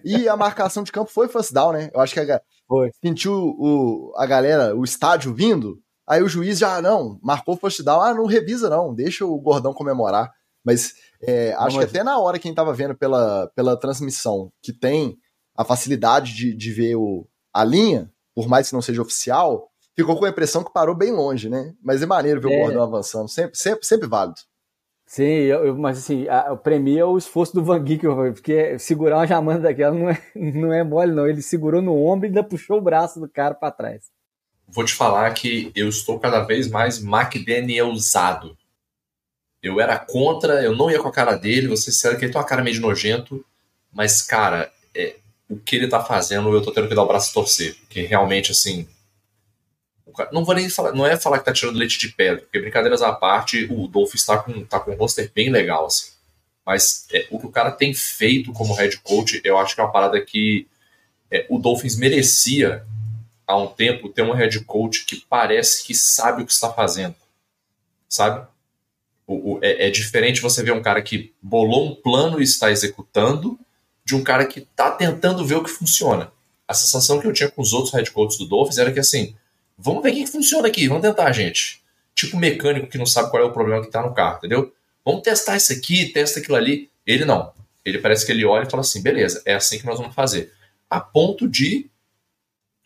E a marcação de campo foi first down, né? Eu acho que a, foi. sentiu o, a galera, o estádio vindo, Aí o juiz já, não, marcou first down, ah, não revisa não, deixa o Gordão comemorar. Mas é, acho que até na hora quem tava vendo pela, pela transmissão, que tem a facilidade de, de ver o, a linha, por mais que não seja oficial, ficou com a impressão que parou bem longe, né? Mas é maneiro ver é. o Gordão avançando, sempre, sempre, sempre válido. Sim, eu, eu, mas assim, a, o é o esforço do Van Geek, porque segurar uma jamanta daquela não é, não é mole, não. Ele segurou no ombro e ainda puxou o braço do cara para trás vou te falar que eu estou cada vez mais McDanielsado. Eu era contra, eu não ia com a cara dele, você sabe que ele tem uma cara meio de nojento, mas, cara, é, o que ele tá fazendo, eu tô tendo que dar o braço a torcer. Porque realmente, assim. Não vou nem falar, não é falar que tá tirando leite de pedra, porque brincadeiras à parte, o Dolph está com, tá com um roster bem legal, assim. Mas é, o que o cara tem feito como head coach, eu acho que é uma parada que é, o Dolphins merecia há um tempo ter um head coach que parece que sabe o que está fazendo, sabe? O, o, é, é, diferente você ver um cara que bolou um plano e está executando de um cara que está tentando ver o que funciona. A sensação que eu tinha com os outros head coaches do Dolphins era que assim, vamos ver o que funciona aqui, vamos tentar, gente. Tipo mecânico que não sabe qual é o problema que está no carro, entendeu? Vamos testar isso aqui, testa aquilo ali. Ele não. Ele parece que ele olha e fala assim, beleza, é assim que nós vamos fazer. A ponto de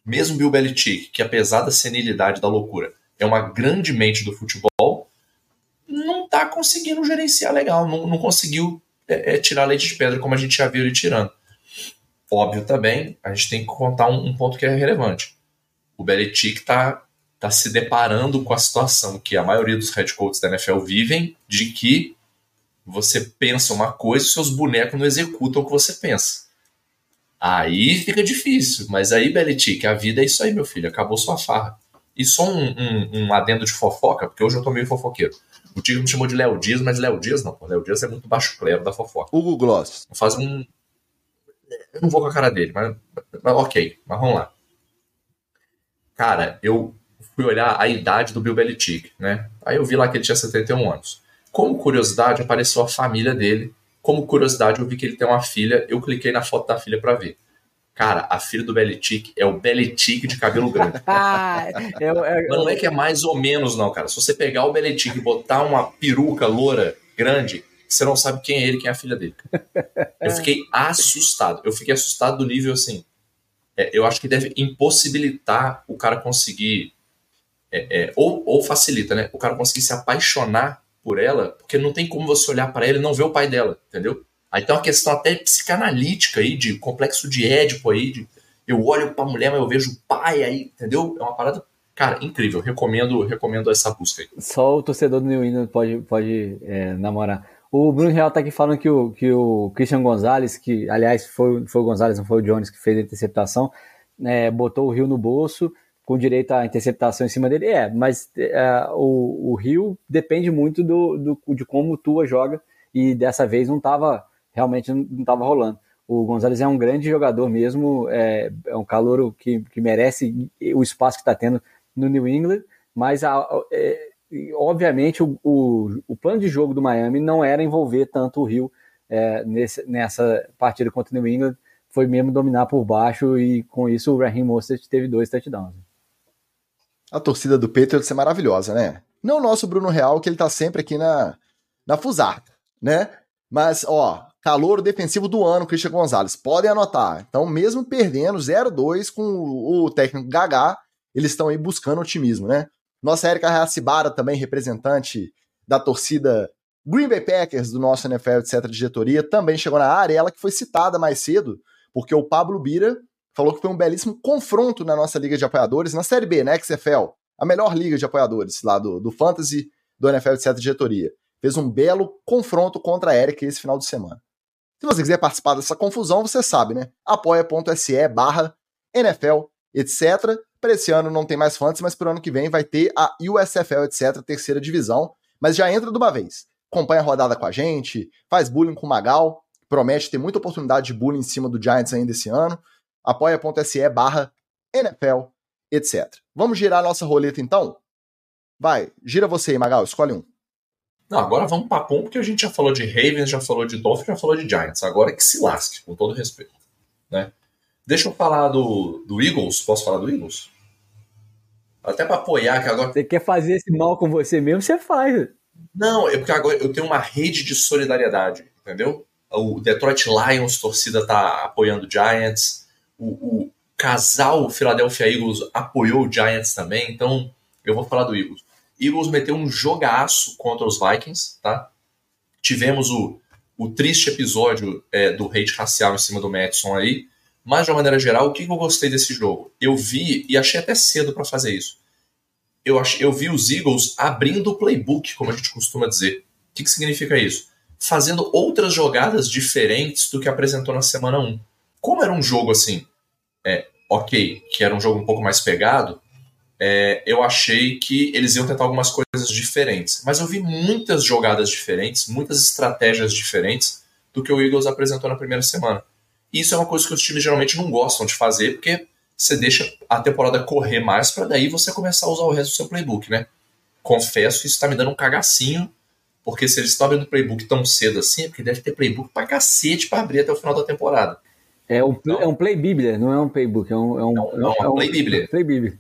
mesmo Bill Belichick, que apesar da senilidade da loucura, é uma grande mente do futebol, não está conseguindo gerenciar legal, não, não conseguiu é, é, tirar leite de pedra como a gente já viu ele tirando. Óbvio também, a gente tem que contar um, um ponto que é relevante. O Belichick está tá se deparando com a situação que a maioria dos head coaches da NFL vivem, de que você pensa uma coisa e seus bonecos não executam o que você pensa. Aí fica difícil, mas aí, Belichick, a vida é isso aí, meu filho, acabou sua farra. E só um, um, um adendo de fofoca, porque hoje eu tô meio fofoqueiro. O Tigo me chamou de Léo Dias, mas Léo Dias não. Léo Dias é muito baixo clero da fofoca. Hugo Gloss. Faz um. Eu não vou com a cara dele, mas, mas ok, mas vamos lá. Cara, eu fui olhar a idade do Bill Belichick, né? Aí eu vi lá que ele tinha 71 anos. Como curiosidade, apareceu a família dele como curiosidade, eu vi que ele tem uma filha, eu cliquei na foto da filha para ver. Cara, a filha do Belichick é o Belichick de cabelo grande. ah, é, é, Mas não é que é mais ou menos, não, cara. Se você pegar o Belichick e botar uma peruca loura grande, você não sabe quem é ele, quem é a filha dele. Eu fiquei assustado. Eu fiquei assustado do nível assim. É, eu acho que deve impossibilitar o cara conseguir. É, é, ou, ou facilita, né? O cara conseguir se apaixonar por ela, porque não tem como você olhar para ela e não ver o pai dela, entendeu? Aí tem uma questão até psicanalítica aí, de complexo de Édipo aí, de eu olho pra mulher, mas eu vejo o pai aí, entendeu? É uma parada, cara, incrível. Recomendo, recomendo essa busca aí. Só o torcedor do New England pode, pode é, namorar. O Bruno Real tá aqui falando que o, que o Christian Gonzalez, que aliás foi, foi o Gonzalez, não foi o Jones que fez a interceptação, é, botou o Rio no bolso com direito à interceptação em cima dele. É, mas é, o, o Rio depende muito do, do, de como o Tua joga e dessa vez não estava realmente não estava rolando. O Gonzalez é um grande jogador mesmo, é, é um calor que, que merece o espaço que está tendo no New England, mas a, é, obviamente o, o, o, plano de jogo do Miami não era envolver tanto o Rio é, nesse, nessa partida contra o New England, foi mesmo dominar por baixo e com isso o Raheem Mostert teve dois touchdowns. A torcida do Patriots é maravilhosa, né? Não o nosso Bruno Real, que ele tá sempre aqui na, na fusarca, né? Mas, ó, calor defensivo do ano, Christian Gonzalez. Podem anotar. Então, mesmo perdendo 0-2 com o, técnico Gagá, eles estão aí buscando otimismo, né? Nossa Erika Hacibara, também representante da torcida Green Bay Packers, do nosso NFL, etc., de diretoria, também chegou na área. Ela que foi citada mais cedo, porque o Pablo Bira falou que foi um belíssimo confronto na nossa Liga de Apoiadores, na Série B, na XFL, a melhor liga de apoiadores lá do, do Fantasy, do NFL, etc., de diretoria. Fez um belo confronto contra a Erika esse final de semana. Se você quiser participar dessa confusão, você sabe, né? apoia.se barra NFL, etc. Para esse ano não tem mais fantasy, mas para o ano que vem vai ter a USFL, etc., terceira divisão. Mas já entra de uma vez. Acompanha a rodada com a gente, faz bullying com o Magal, promete ter muita oportunidade de bullying em cima do Giants ainda esse ano. apoia.se barra NFL, etc. Vamos girar a nossa roleta então? Vai, gira você aí, Magal, escolhe um. Não, agora vamos para pum, porque a gente já falou de Ravens, já falou de Dolphins, já falou de Giants. Agora é que se lasque, com todo respeito. Né? Deixa eu falar do, do Eagles. Posso falar do Eagles? Até para apoiar que agora. Você quer fazer esse mal com você mesmo, você faz. Não, é porque agora eu tenho uma rede de solidariedade, entendeu? O Detroit Lions, torcida tá apoiando o Giants. O, o casal Philadelphia Eagles apoiou o Giants também. Então, eu vou falar do Eagles. Eagles meteu um jogaço contra os Vikings, tá? Tivemos o, o triste episódio é, do hate racial em cima do Madison aí, mas de uma maneira geral, o que eu gostei desse jogo? Eu vi, e achei até cedo para fazer isso, eu, ach, eu vi os Eagles abrindo o playbook, como a gente costuma dizer. O que, que significa isso? Fazendo outras jogadas diferentes do que apresentou na semana 1. Como era um jogo assim, é, ok, que era um jogo um pouco mais pegado, é, eu achei que eles iam tentar algumas coisas diferentes. Mas eu vi muitas jogadas diferentes, muitas estratégias diferentes do que o Eagles apresentou na primeira semana. Isso é uma coisa que os times geralmente não gostam de fazer, porque você deixa a temporada correr mais para daí você começar a usar o resto do seu playbook, né? Confesso que isso tá me dando um cagacinho, porque se eles estão abrindo playbook tão cedo assim, é porque deve ter playbook pra cacete pra abrir até o final da temporada. É um, então, é um play bíblia, não é um playbook, é um, é um, não, não, é um, play bíblia. Play bíblia.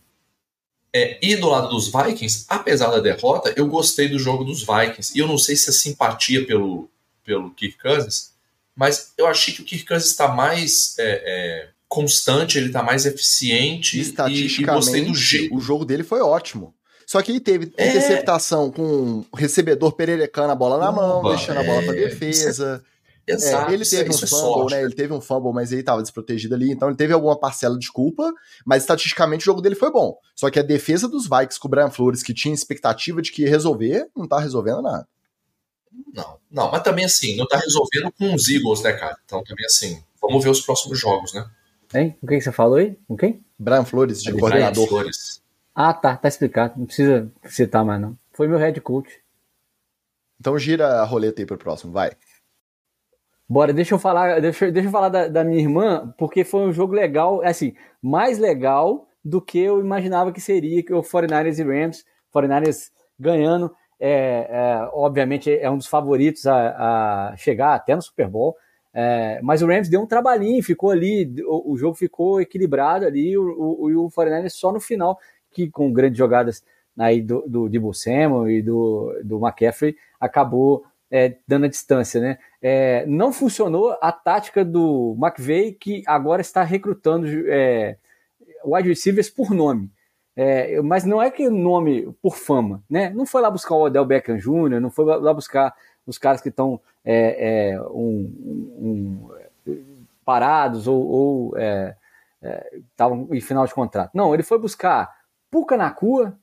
É, e do lado dos Vikings, apesar da derrota, eu gostei do jogo dos Vikings. E eu não sei se é simpatia pelo, pelo Kirk Cousins, mas eu achei que o Kirk Cousins está mais é, é, constante, ele está mais eficiente. Estatisticamente, e, e gostei do jeito. O jogo dele foi ótimo. Só que ele teve é... interceptação com o recebedor pererecando a bola na mão, deixando a bola para é, defesa. Exato, é, ele teve um fumble, sorte, né? Ele teve um fumble, mas ele tava desprotegido ali, então ele teve alguma parcela de culpa, mas estatisticamente o jogo dele foi bom. Só que a defesa dos Vikings com o Brian Flores, que tinha expectativa de que ia resolver, não tá resolvendo nada. Não, não, mas também assim, não tá resolvendo com os Eagles, né, cara? Então também assim, vamos ver os próximos jogos, né? Hein? O que, que você falou aí? Com quem? Brian Flores, de coordenador. Flores. Ah, tá, tá explicado. Não precisa citar mais, não. Foi meu head coach. Então gira a roleta aí pro próximo, vai. Bora, deixa eu falar, deixa, deixa eu falar da, da, minha irmã, porque foi um jogo legal, é assim, mais legal do que eu imaginava que seria, que o 49ers e Rams, 49ers ganhando. É, é, obviamente é um dos favoritos a, a chegar até no Super Bowl. É, mas o Rams deu um trabalhinho, ficou ali, o, o jogo ficou equilibrado ali, o, o, o 49ers só no final, que com grandes jogadas aí do, do Debo Samuel e do, do McCaffrey, acabou é, dando a distância, né? É, não funcionou a tática do McVeigh, que agora está recrutando é, wide receivers por nome. É, mas não é que nome por fama, né? Não foi lá buscar o Odell Beckham Jr., não foi lá buscar os caras que estão é, é, um, um, parados ou estavam é, em final de contrato. Não, ele foi buscar Puka Nakua,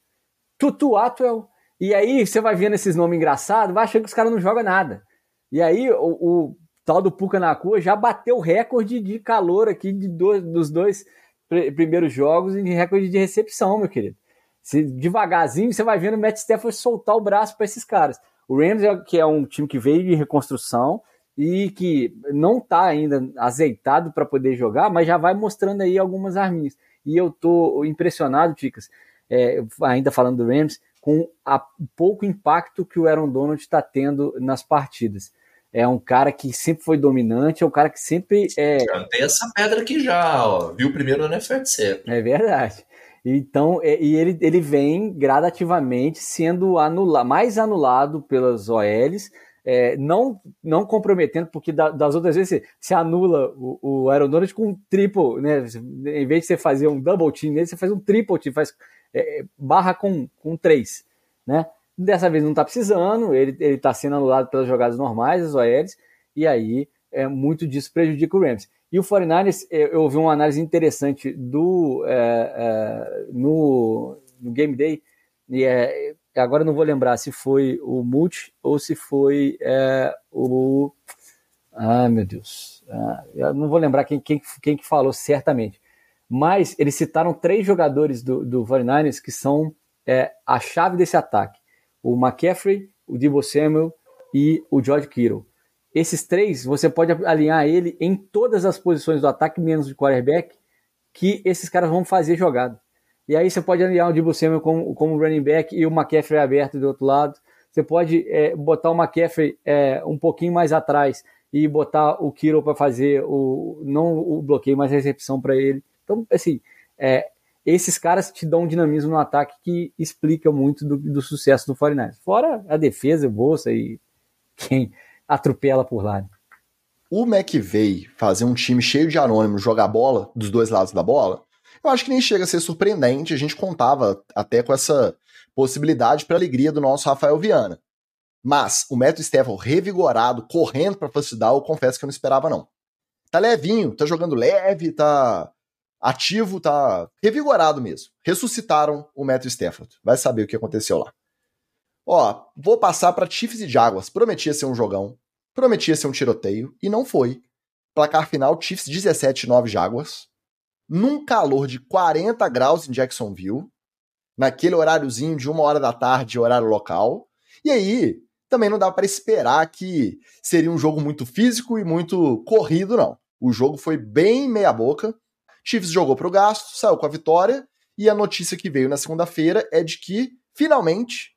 Tutu Atwell, e aí você vai vendo esses nomes engraçados, vai achando que os caras não jogam nada. E aí o, o tal do Puka Nakua já bateu o recorde de calor aqui de dois, dos dois primeiros jogos em recorde de recepção, meu querido. Se, devagarzinho você vai vendo o Matt Stafford soltar o braço para esses caras. O Rams, é, que é um time que veio de reconstrução e que não está ainda azeitado para poder jogar, mas já vai mostrando aí algumas arminhas. E eu tô impressionado, Ticas, é, ainda falando do Rams, com o pouco impacto que o Aaron Donald está tendo nas partidas é um cara que sempre foi dominante, é um cara que sempre é. Tem essa pedra aqui já, ó. Viu primeiro no NFL. É verdade. Então, é, e ele, ele vem gradativamente sendo anula, mais anulado pelas OLs, é, não, não comprometendo, porque da, das outras vezes você, anula o, o Aaron Donald com um triple, né? Em vez de você fazer um double team nele, você faz um triple team, faz é, barra com, com três, né? Dessa vez não está precisando, ele está sendo anulado pelas jogadas normais, as OLs, e aí é, muito disso prejudica o Rams. E o 49ers, é, eu ouvi uma análise interessante do é, é, no, no, Game Day, e é, agora não vou lembrar se foi o Multi ou se foi é, o. Ah, meu Deus. Ah, eu não vou lembrar quem, quem, quem que falou certamente. Mas eles citaram três jogadores do, do 49ers que são a chave desse ataque o McCaffrey, o Debo Samuel e o George Kittle. Esses três, você pode alinhar ele em todas as posições do ataque, menos de quarterback, que esses caras vão fazer jogada. E aí você pode alinhar o Debo Samuel como, como running back e o McCaffrey aberto do outro lado. Você pode é, botar o McCaffrey é, um pouquinho mais atrás e botar o Kittle para fazer o não o bloqueio, mas a recepção para ele. Então, assim, é, esses caras te dão um dinamismo no ataque que explica muito do, do sucesso do 49 Fora a defesa, bolsa e quem atropela por lá. O McVeigh fazer um time cheio de anônimos jogar bola dos dois lados da bola, eu acho que nem chega a ser surpreendente. A gente contava até com essa possibilidade para alegria do nosso Rafael Viana. Mas o Metro Stafford revigorado, correndo para facilitar, eu confesso que eu não esperava não. Tá levinho, tá jogando leve, tá ativo, tá revigorado mesmo. Ressuscitaram o Matthew Stafford. Vai saber o que aconteceu lá. Ó, vou passar para Chiefs e Jaguars. Prometia ser um jogão, prometia ser um tiroteio e não foi. Placar final Chiefs 17 9 Jaguars. Num calor de 40 graus em Jacksonville, naquele horáriozinho de uma hora da tarde, horário local. E aí, também não dá para esperar que seria um jogo muito físico e muito corrido, não. O jogo foi bem meia boca. Chiefs jogou para o gasto, saiu com a vitória, e a notícia que veio na segunda-feira é de que, finalmente,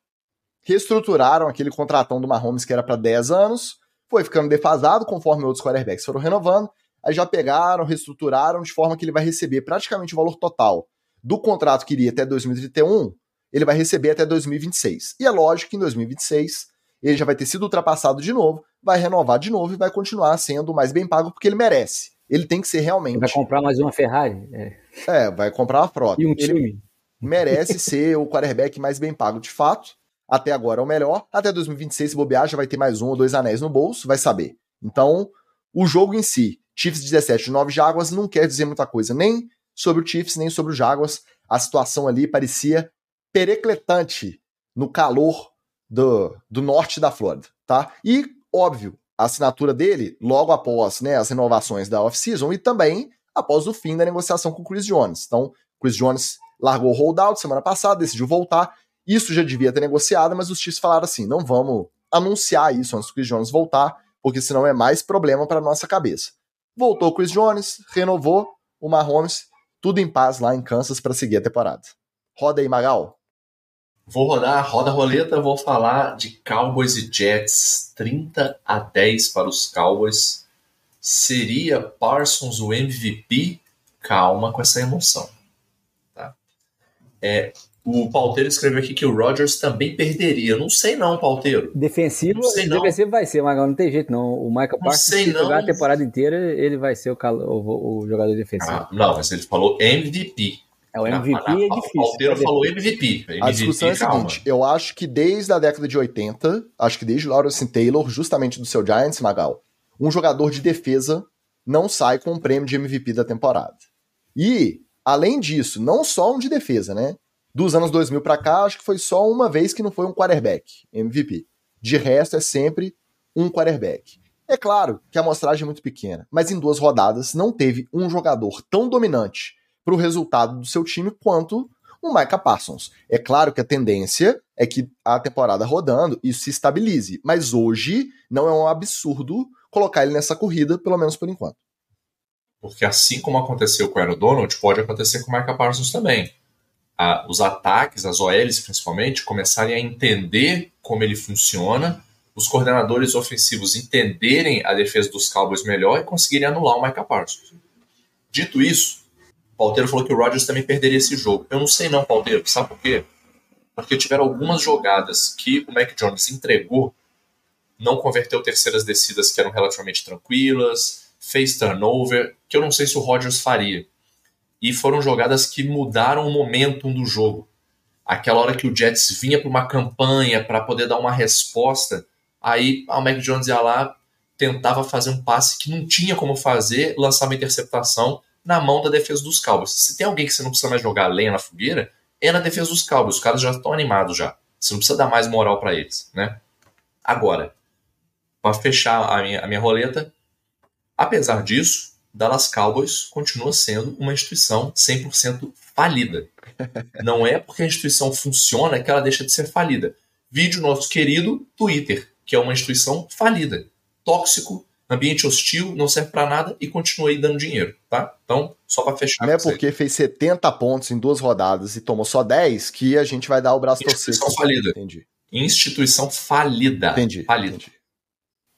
reestruturaram aquele contratão do Mahomes que era para 10 anos, foi ficando defasado conforme outros quarterbacks foram renovando, aí já pegaram, reestruturaram de forma que ele vai receber praticamente o valor total do contrato que iria até 2031, ele vai receber até 2026. E é lógico que em 2026 ele já vai ter sido ultrapassado de novo, vai renovar de novo e vai continuar sendo mais bem pago porque ele merece ele tem que ser realmente. Vai comprar mais uma Ferrari. É, é vai comprar uma frota. E um time. Ele merece ser o quarterback mais bem pago de fato. Até agora é o melhor. Até 2026, se bobear, já vai ter mais um ou dois anéis no bolso, vai saber. Então, o jogo em si, Chiefs 17 de 9 Jaguars, não quer dizer muita coisa, nem sobre o Chiefs, nem sobre o Jaguars. A situação ali parecia perecletante no calor do, do norte da Flórida, tá? E, óbvio, a assinatura dele logo após né, as renovações da off-season e também após o fim da negociação com o Chris Jones. Então, Chris Jones largou o holdout semana passada, decidiu voltar. Isso já devia ter negociado, mas os Chiefs falaram assim: não vamos anunciar isso antes do Chris Jones voltar, porque senão é mais problema para nossa cabeça. Voltou o Chris Jones, renovou o Mahomes, tudo em paz lá em Kansas para seguir a temporada. Roda aí, Magal. Vou rodar, roda a roleta, vou falar de Cowboys e Jets. 30 a 10 para os Cowboys. Seria Parsons o MVP? Calma com essa emoção. Tá? É, o Palteiro escreveu aqui que o Rodgers também perderia. Não sei não, Palteiro. Defensivo, não sei defensivo não. vai ser, mas não tem jeito não. O Michael Parsons, se jogar a temporada inteira, ele vai ser o, o, o jogador defensivo. Ah, não, mas ele falou MVP. É, o MVP ah, é difícil. O Palteiro falou MVP. MVP. A discussão é a seguinte, eu acho que desde a década de 80, acho que desde Lawrence Taylor, justamente do seu Giants, Magal, um jogador de defesa não sai com o prêmio de MVP da temporada. E, além disso, não só um de defesa, né? Dos anos 2000 para cá, acho que foi só uma vez que não foi um quarterback MVP. De resto, é sempre um quarterback. É claro que a amostragem é muito pequena, mas em duas rodadas não teve um jogador tão dominante para o resultado do seu time quanto o Micah Parsons. É claro que a tendência é que a temporada rodando isso se estabilize, mas hoje não é um absurdo colocar ele nessa corrida, pelo menos por enquanto. Porque assim como aconteceu com o Aaron Donald, pode acontecer com o Micah Parsons também a, os ataques, as OLs principalmente, começarem a entender como ele funciona, os coordenadores ofensivos entenderem a defesa dos Cowboys melhor e conseguirem anular o Micah Parsons. Dito isso, Palteiro falou que o Rodgers também perderia esse jogo. Eu não sei não, Palteiro, sabe por quê? Porque tiveram algumas jogadas que o Mac Jones entregou, não converteu terceiras descidas que eram relativamente tranquilas, fez turnover, que eu não sei se o Rodgers faria e foram jogadas que mudaram o momentum do jogo. Aquela hora que o Jets vinha para uma campanha para poder dar uma resposta, aí o Mac Jones ia lá, tentava fazer um passe que não tinha como fazer, lançar uma interceptação na mão da defesa dos Cowboys. Se tem alguém que você não precisa mais jogar lenha na fogueira, é na defesa dos Cowboys. Os caras já estão animados já. Você não precisa dar mais moral para eles, né? Agora, para fechar a minha, a minha roleta, apesar disso, Dallas Cowboys continua sendo uma instituição 100% falida. Não é porque a instituição funciona que ela deixa de ser falida. Vídeo nosso querido Twitter, que é uma instituição falida, tóxico, ambiente hostil, não serve para nada e continua aí dando dinheiro, tá? Então, só para fechar. Não é porque aí. fez 70 pontos em duas rodadas e tomou só 10 que a gente vai dar o braço torcido. Instituição falida. Entendi. Instituição falida. Entendi. Falida. Entendi.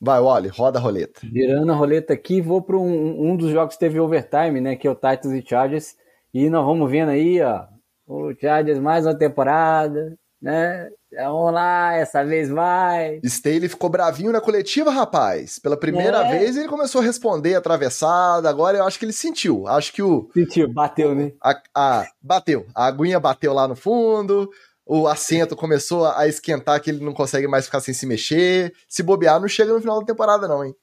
Vai, Wally, roda a roleta. Virando a roleta aqui, vou para um, um dos jogos que teve overtime, né? Que é o Titans e Chargers. E nós vamos vendo aí, ó. O Chargers mais uma temporada, né? Vamos lá, essa vez vai. Staley ficou bravinho na coletiva, rapaz. Pela primeira é. vez ele começou a responder atravessada. Agora eu acho que ele sentiu. Acho que o. Sentiu, bateu, né? A, a, bateu. A aguinha bateu lá no fundo o assento começou a esquentar que ele não consegue mais ficar sem se mexer. Se bobear, não chega no final da temporada, não, hein?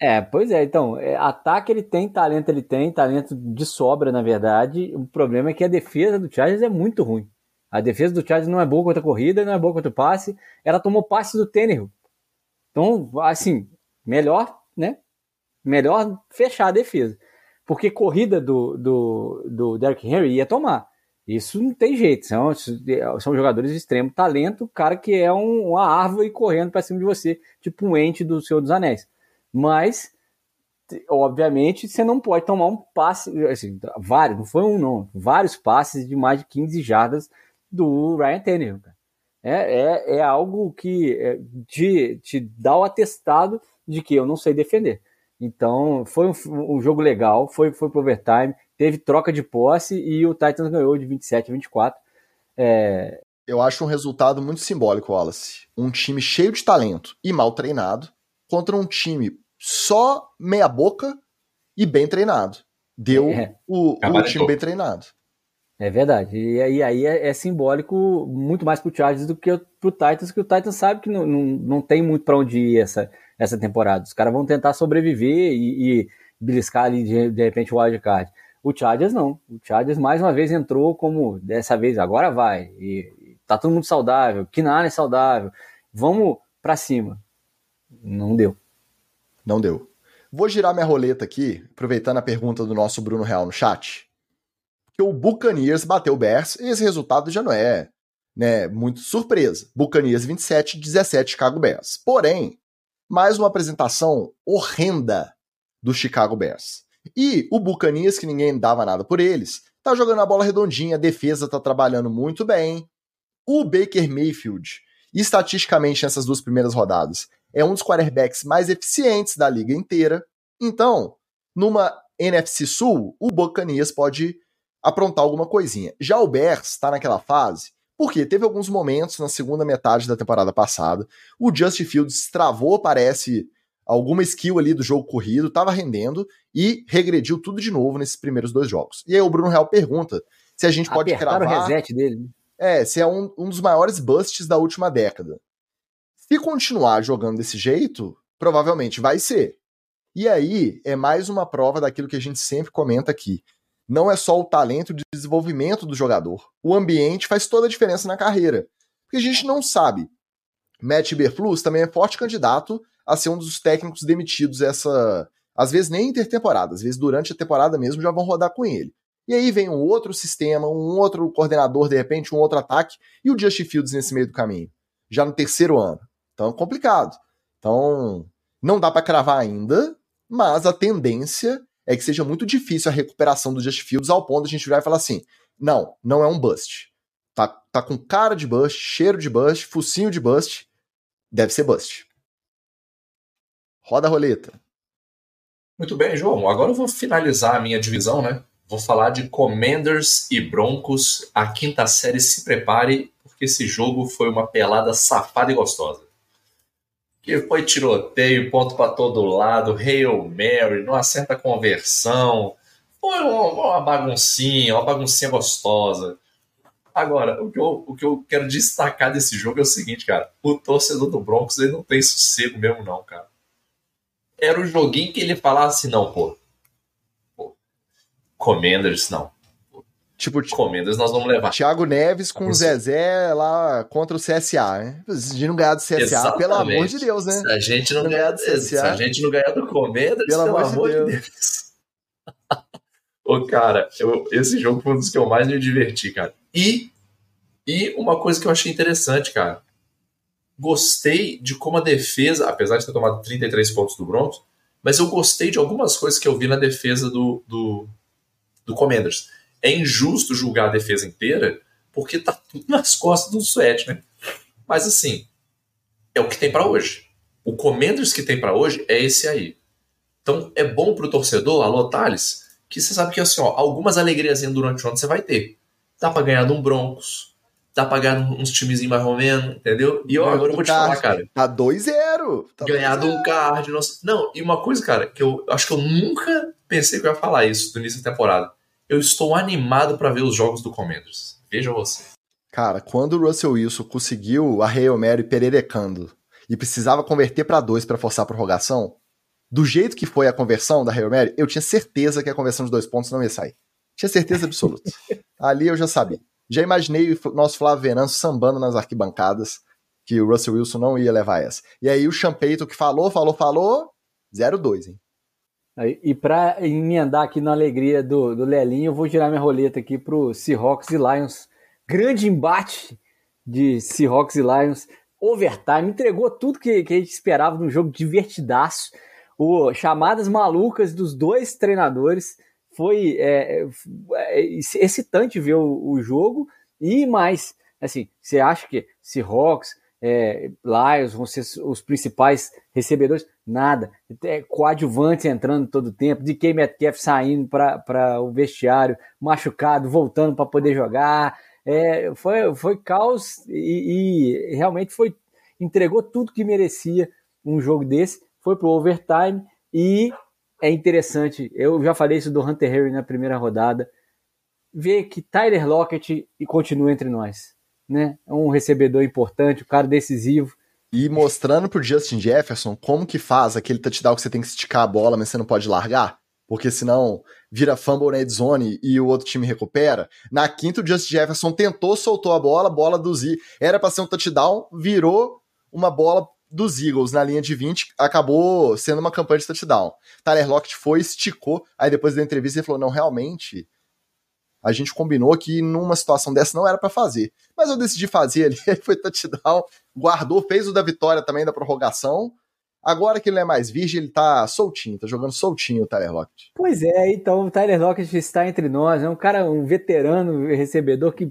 É, pois é, então, é, ataque ele tem, talento ele tem, talento de sobra, na verdade. O problema é que a defesa do Chargers é muito ruim. A defesa do Chargers não é boa contra a corrida, não é boa contra o passe. Ela tomou passe do Tannehill. Então, assim, melhor, né? Melhor fechar a defesa. Porque corrida do, do, do Derrick Henry ia tomar. Isso não tem jeito. São, são jogadores de extremo talento, cara que é um, uma árvore correndo para cima de você, tipo um ente do Senhor dos Anéis. Mas, obviamente, você não pode tomar um passe, assim, vários, não foi um não, vários passes de mais de 15 jardas do Ryan Tannehill. É, é, é algo que é, te, te dá o atestado de que eu não sei defender. Então, foi um, um jogo legal, foi, foi pro overtime teve troca de posse e o Titans ganhou de 27 a 24. É... Eu acho um resultado muito simbólico, Wallace. Um time cheio de talento e mal treinado contra um time só meia boca e bem treinado. Deu é. o, o time bem treinado. É verdade. E, e aí é, é, simbólico muito mais pro Chargers do que pro Titans, que o Titans sabe que não, não, não tem muito para onde ir essa, essa temporada. Os caras vão tentar sobreviver e, e beliscar ali de, de repente o wildcard. O Chargers não. O Chargers mais uma vez entrou como dessa vez agora vai. E, tá todo mundo saudável. Kinan é saudável. Vamos para cima. Não deu. Não deu. Vou girar minha roleta aqui, aproveitando a pergunta do nosso Bruno Real no chat. Que o Buccaneers bateu o Bears e esse resultado já não é né, muito surpresa. Buccaneers 27, 17 Chicago Bears. Porém, mais uma apresentação horrenda do Chicago Bears. E o Bucanias, que ninguém dava nada por eles, tá jogando a bola redondinha, a defesa tá trabalhando muito bem. O Baker Mayfield, estatisticamente nessas duas primeiras rodadas, é um dos quarterbacks mais eficientes da liga inteira. Então, numa NFC Sul, o Buccaneers pode aprontar alguma coisinha. Já o Bears está naquela fase porque teve alguns momentos na segunda metade da temporada passada, o Justin Fields travou, parece, alguma skill ali do jogo corrido, estava rendendo e regrediu tudo de novo nesses primeiros dois jogos. E aí o Bruno Real pergunta se a gente pode Apertaram cravar... o reset dele. né? É, se é um, um dos maiores busts da última década. Se continuar jogando desse jeito, provavelmente vai ser. E aí é mais uma prova daquilo que a gente sempre comenta aqui. Não é só o talento de desenvolvimento do jogador. O ambiente faz toda a diferença na carreira. Porque a gente não sabe. Matt Berflus também é forte candidato a ser um dos técnicos demitidos essa. Às vezes nem intertemporada, às vezes durante a temporada mesmo já vão rodar com ele. E aí vem um outro sistema, um outro coordenador, de repente, um outro ataque, e o Justin Fields nesse meio do caminho. Já no terceiro ano. Então, complicado. Então, não dá para cravar ainda, mas a tendência é que seja muito difícil a recuperação do Justin Fields ao ponto de a gente virar e falar assim: não, não é um bust. Tá, tá com cara de bust, cheiro de bust, focinho de bust, deve ser bust. Roda a roleta. Muito bem, João. Agora eu vou finalizar a minha divisão, né? Vou falar de Commanders e Broncos. A quinta série se prepare, porque esse jogo foi uma pelada safada e gostosa. Que foi tiroteio, ponto para todo lado, Hail Mary, não acerta conversão. Foi uma, baguncinha, uma baguncinha gostosa. Agora, o que, eu, o que eu quero destacar desse jogo é o seguinte, cara. O torcedor do Broncos ele não tem sossego mesmo, não, cara. Era o joguinho que ele falasse, não, pô. pô Commanders, não. Tipo, Commanders nós vamos levar. Thiago Neves com o. Zezé lá contra o CSA, né? Se não ganhar do CSA, Exatamente. pelo amor de Deus, né? Se a gente não Não ganhar, do CSA. se a gente não ganhar do Commanders, Pelo pelo, amor de amor de Deus. Deus. Ô, cara, eu- esse jogo foi um dos que eu mais me diverti, cara. E, e uma coisa que eu achei interessante, cara. Gostei de como a defesa, apesar de ter tomado 33 pontos do Broncos, mas eu gostei de algumas coisas que eu vi na defesa do, do, do Commanders. É injusto julgar a defesa inteira, porque tá tudo nas costas do Sweat, né? Mas assim, é o que tem pra hoje. O Commanders que tem pra hoje é esse aí. Então é bom pro torcedor, alô Thales, que você sabe que assim, ó, algumas alegrias durante o ano você vai ter. Dá pra ganhar de um Broncos, dá pra ganhar uns timezinhos mais ou menos, entendeu? E ó, agora eu do vou te falar, cara. Tá 2-0. Tá ganhar 2-0. um Cardinals. Não, e uma coisa, cara, que eu acho que eu nunca pensei que eu ia falar isso no início da temporada. Eu estou animado pra ver os jogos do Commanders. Veja você. Cara, quando o Russell Wilson conseguiu a Hail Mary pererecando e precisava converter pra dois pra forçar a prorrogação, do jeito que foi a conversão da Hail Mary, eu tinha certeza que a conversão de dois pontos não ia sair. Tinha certeza absoluta. Ali eu já sabia. Já imaginei o nosso Flávio Venâncio sambando nas arquibancadas que o Russell Wilson não ia levar essa. E aí o Champeito que falou, falou, falou, 0-2, hein? E pra emendar aqui na alegria do, do Lelinho, eu vou girar minha roleta aqui pro Seahawks e Lions. Grande embate de Seahawks e Lions. Overtime, entregou tudo que, que a gente esperava num jogo divertidaço. O, chamadas malucas dos dois treinadores. Foi é, é, excitante ver o, o jogo. E mais, assim, você acha que Seahawks, é, Lions vão ser os principais recebedores? Nada. É, coadjuvantes entrando todo tempo, de DK Metcalf saindo para o vestiário, machucado, voltando para poder jogar. É, foi, foi caos e, e, realmente foi entregou tudo que merecia um jogo desse. Foi pro overtime e é interessante. Eu já falei isso do Hunter Henry na primeira rodada. Ver que Tyler Lockett continua entre nós. Né? É um recebedor importante, um cara decisivo. E mostrando pro Justin Jefferson como que faz aquele touchdown que você tem que esticar a bola, mas você não pode largar, porque senão vira fumble na zone e o outro time recupera. Na quinta, o Justin Jefferson tentou, soltou a bola, bola dos Eagles. Era para ser um touchdown, virou uma bola dos Eagles na linha de 20, acabou sendo uma campanha de touchdown. Tyler Lockett foi, esticou, aí depois da entrevista ele falou: não, realmente, a gente combinou que numa situação dessa não era para fazer. Mas eu decidi fazer ali, foi touchdown, guardou, fez o da vitória também da prorrogação Agora que ele não é mais virgem, ele tá soltinho, tá jogando soltinho o Tyler Lockett. Pois é, então o Tyler Lockett está entre nós, é um cara, um veterano recebedor que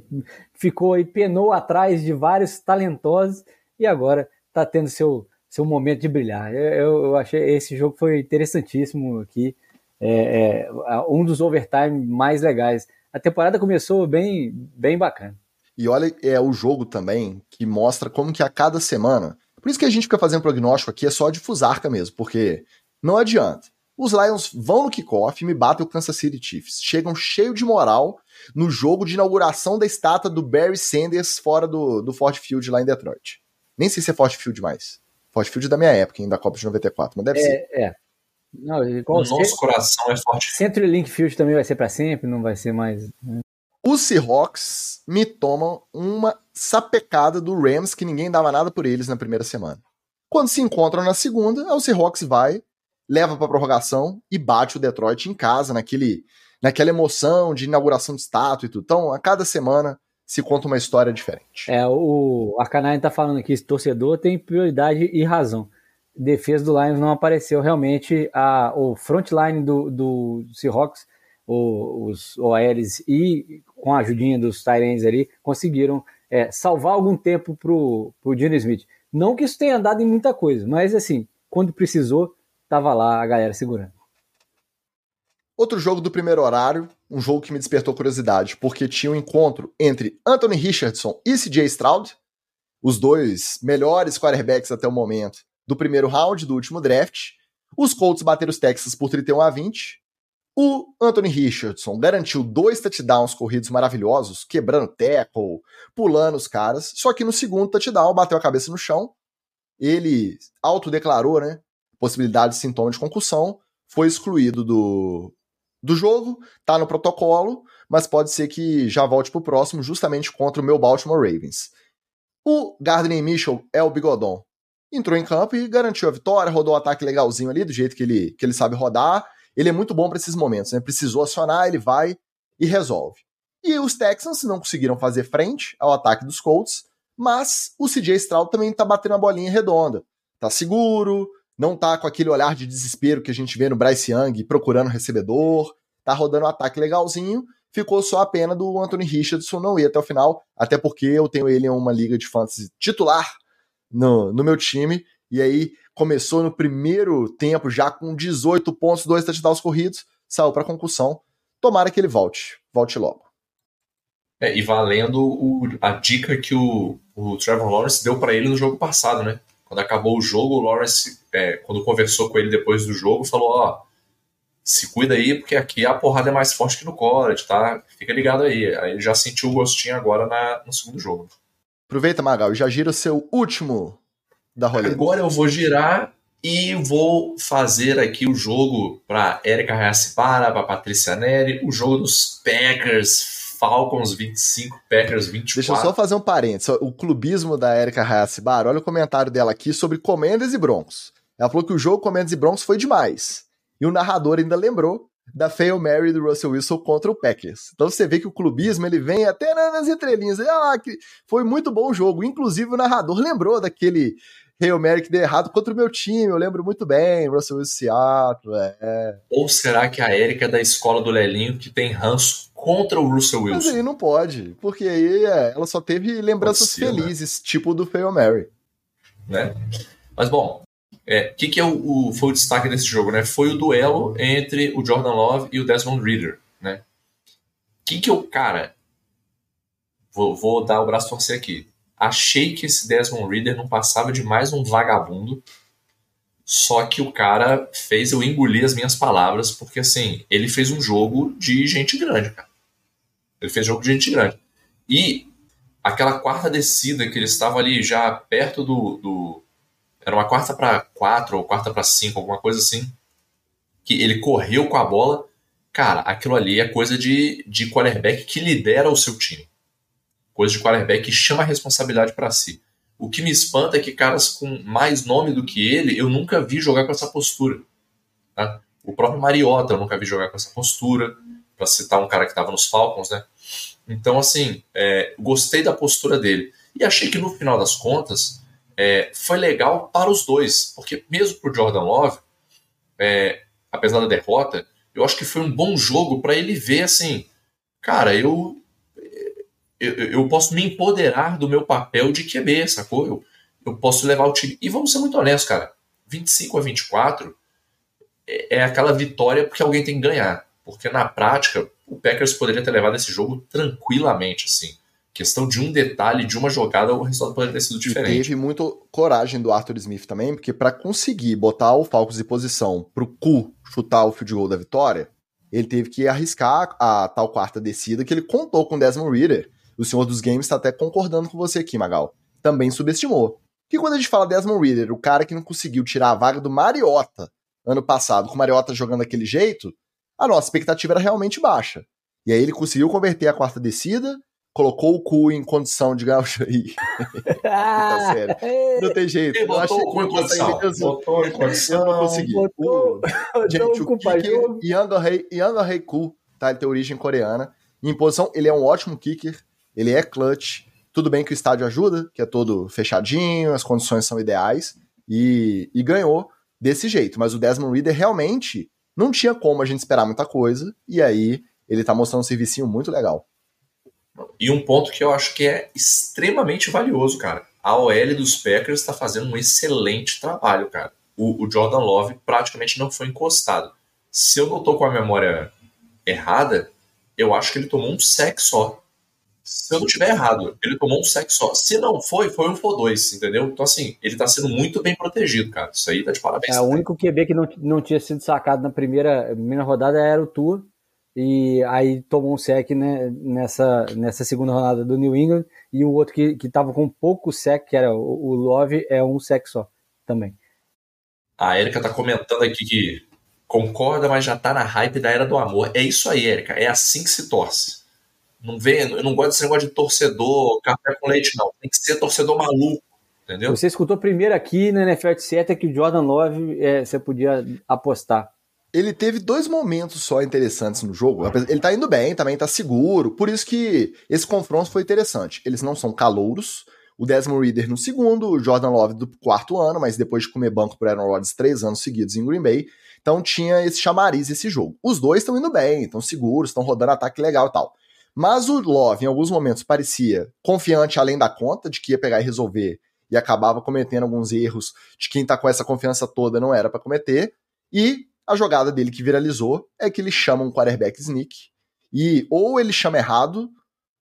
ficou aí, penou atrás de vários talentosos e agora tá tendo seu, seu momento de brilhar. Eu, eu achei esse jogo foi interessantíssimo aqui, é, é, um dos overtime mais legais. A temporada começou bem, bem bacana. E olha, é o jogo também que mostra como que a cada semana por isso que a gente fica fazendo prognóstico aqui é só de fusarca mesmo, porque não adianta. Os Lions vão no kickoff e me batem o Kansas City Chiefs. Chegam cheio de moral no jogo de inauguração da estátua do Barry Sanders fora do, do Ford Field lá em Detroit. Nem sei se é Ford Field mais. Ford Field é da minha época, ainda da Copa de 94, mas deve é, ser. É. Não, o nosso coração é forte. Link Field também vai ser para sempre, não vai ser mais. Né? Os Seahawks me tomam uma sapecada do Rams que ninguém dava nada por eles na primeira semana. Quando se encontram na segunda, o Seahawks vai, leva para prorrogação e bate o Detroit em casa, naquele, naquela emoção de inauguração de estátua e tudo. Então, a cada semana se conta uma história diferente. É, o Arcanine tá falando aqui, esse torcedor tem prioridade e razão. Defesa do Lions não apareceu realmente, a, o frontline do, do Seahawks os OLs e com a ajudinha dos Tyrants ali, conseguiram é, salvar algum tempo pro, pro Dino Smith. Não que isso tenha dado em muita coisa, mas assim, quando precisou, tava lá a galera segurando. Outro jogo do primeiro horário, um jogo que me despertou curiosidade, porque tinha um encontro entre Anthony Richardson e CJ Stroud, os dois melhores quarterbacks até o momento do primeiro round do último draft. Os Colts bateram os Texas por 31 a 20. O Anthony Richardson garantiu dois touchdowns corridos maravilhosos, quebrando tackle, pulando os caras. Só que no segundo touchdown bateu a cabeça no chão. Ele autodeclarou, né? Possibilidade de sintoma de concussão. Foi excluído do, do jogo, tá no protocolo, mas pode ser que já volte pro próximo, justamente contra o meu Baltimore Ravens. O Gardner Mitchell é o bigodon. Entrou em campo e garantiu a vitória, rodou o um ataque legalzinho ali, do jeito que ele, que ele sabe rodar ele é muito bom para esses momentos, né? Precisou acionar, ele vai e resolve. E os Texans não conseguiram fazer frente ao ataque dos Colts, mas o CJ Stroud também tá batendo a bolinha redonda. Tá seguro, não tá com aquele olhar de desespero que a gente vê no Bryce Young procurando recebedor, tá rodando um ataque legalzinho. Ficou só a pena do Anthony Richardson não ir até o final, até porque eu tenho ele em uma liga de fantasy titular no, no meu time, e aí começou no primeiro tempo já com 18 pontos, dois touchdowns corridos, saiu para concussão. Tomara que ele volte, volte logo. É, e valendo o, a dica que o, o Trevor Lawrence deu para ele no jogo passado, né? Quando acabou o jogo, o Lawrence, é, quando conversou com ele depois do jogo, falou: Ó, se cuida aí, porque aqui a porrada é mais forte que no college, tá? Fica ligado aí. Aí ele já sentiu o gostinho agora na, no segundo jogo. Aproveita, Magal, já gira o seu último da roleta. Agora eu vou girar e vou fazer aqui o jogo para Erika Hayaspara, para Patrícia Neri, o jogo dos Packers, Falcons 25, Packers 24. Deixa eu só fazer um parênteses. O clubismo da Erika Hayaspara, olha o comentário dela aqui sobre Commanders e Broncos. Ela falou que o jogo Commanders e Broncos foi demais. E o narrador ainda lembrou da Fail Mary do Russell Wilson contra o Packers. Então você vê que o clubismo ele vem até nas entrelinhas. Olha lá, que foi muito bom o jogo. Inclusive o narrador lembrou daquele Hail Mary que deu errado contra o meu time, eu lembro muito bem, Russell Wilson Seattle, é. Ou será que a Erika é da escola do Lelinho que tem ranço contra o Russell Wilson? Mas aí não pode, porque aí é, ela só teve lembranças ser, né? felizes, né? tipo do Hail Mary. Né? Mas bom, é, que, que é o, foi o destaque desse jogo, né? Foi o duelo entre o Jordan Love e o Desmond Reader, né? Que que eu, cara, vou, vou dar o braço torcer aqui. Achei que esse Desmond Reader não passava de mais um vagabundo. Só que o cara fez eu engolir as minhas palavras, porque assim, ele fez um jogo de gente grande, cara. Ele fez jogo de gente grande. E aquela quarta descida que ele estava ali já perto do. do era uma quarta para quatro ou quarta para cinco, alguma coisa assim. Que ele correu com a bola. Cara, aquilo ali é coisa de, de quarterback que lidera o seu time coisa de quarterback que chama a responsabilidade para si. O que me espanta é que caras com mais nome do que ele, eu nunca vi jogar com essa postura. Tá? O próprio Mariota eu nunca vi jogar com essa postura, para citar um cara que estava nos Falcons, né? Então, assim, é, gostei da postura dele. E achei que no final das contas, é, foi legal para os dois, porque mesmo para o Jordan Love, é, apesar da derrota, eu acho que foi um bom jogo para ele ver assim, cara, eu, eu, eu posso me empoderar do meu papel de QB, sacou? Eu, eu posso levar o time. E vamos ser muito honestos, cara. 25 a 24 é, é aquela vitória porque alguém tem que ganhar. Porque na prática, o Packers poderia ter levado esse jogo tranquilamente, assim. Questão de um detalhe, de uma jogada, o resultado poderia ter sido diferente. E teve muito coragem do Arthur Smith também, porque para conseguir botar o Falcons em posição pro cu chutar o field goal da vitória, ele teve que arriscar a tal quarta descida que ele contou com Desmond Reader. O senhor dos games está até concordando com você aqui, Magal. Também subestimou. Que quando a gente fala Desmond Reader, o cara que não conseguiu tirar a vaga do Mariota ano passado, com o Mariota jogando daquele jeito, a nossa expectativa era realmente baixa. E aí ele conseguiu converter a quarta descida, colocou o cu em condição de ganhar o Jair. tá sério. Não tem jeito. Ele botou o cu em condição. Botou em condição. Eu não consegui. Botou, o, gente, o kicker Young Rei Ku, tá? Ele tem origem coreana. Em posição, ele é um ótimo kicker. Ele é clutch. Tudo bem que o estádio ajuda, que é todo fechadinho, as condições são ideais. E, e ganhou desse jeito. Mas o Desmond Reader realmente não tinha como a gente esperar muita coisa. E aí ele tá mostrando um servicinho muito legal. E um ponto que eu acho que é extremamente valioso, cara. A OL dos Packers está fazendo um excelente trabalho, cara. O, o, Jordan Love praticamente não foi encostado. Se eu não tô com a memória errada, eu acho que ele tomou um sec só. Se eu não tiver errado, ele tomou um sec só. Se não foi, foi um for dois, entendeu? Então, assim, ele tá sendo muito bem protegido, cara. Isso aí tá de parabéns. É, o único QB que não, não tinha sido sacado na primeira, primeira rodada era o Tua e aí tomou um sec né, nessa, nessa segunda rodada do New England, e o outro que, que tava com pouco sec, que era o, o Love, é um sec só também. A Erika tá comentando aqui que concorda, mas já tá na hype da era do amor. É isso aí, Erika, é assim que se torce. Não vem, eu não gosto desse negócio de torcedor, café com leite, não. Tem que ser torcedor maluco, entendeu? Você escutou primeiro aqui na NFL 7 que o Jordan Love é, você podia apostar ele teve dois momentos só interessantes no jogo. Ele tá indo bem, também tá seguro. Por isso que esse confronto foi interessante. Eles não são calouros. O Desmond Reader no segundo, o Jordan Love do quarto ano, mas depois de comer banco por Aaron Rodgers três anos seguidos em Green Bay. Então tinha esse chamariz esse jogo. Os dois estão indo bem, estão seguros, estão rodando ataque legal e tal. Mas o Love, em alguns momentos, parecia confiante além da conta de que ia pegar e resolver e acabava cometendo alguns erros de quem tá com essa confiança toda não era para cometer. E a jogada dele que viralizou é que ele chama um quarterback sneak e ou ele chama errado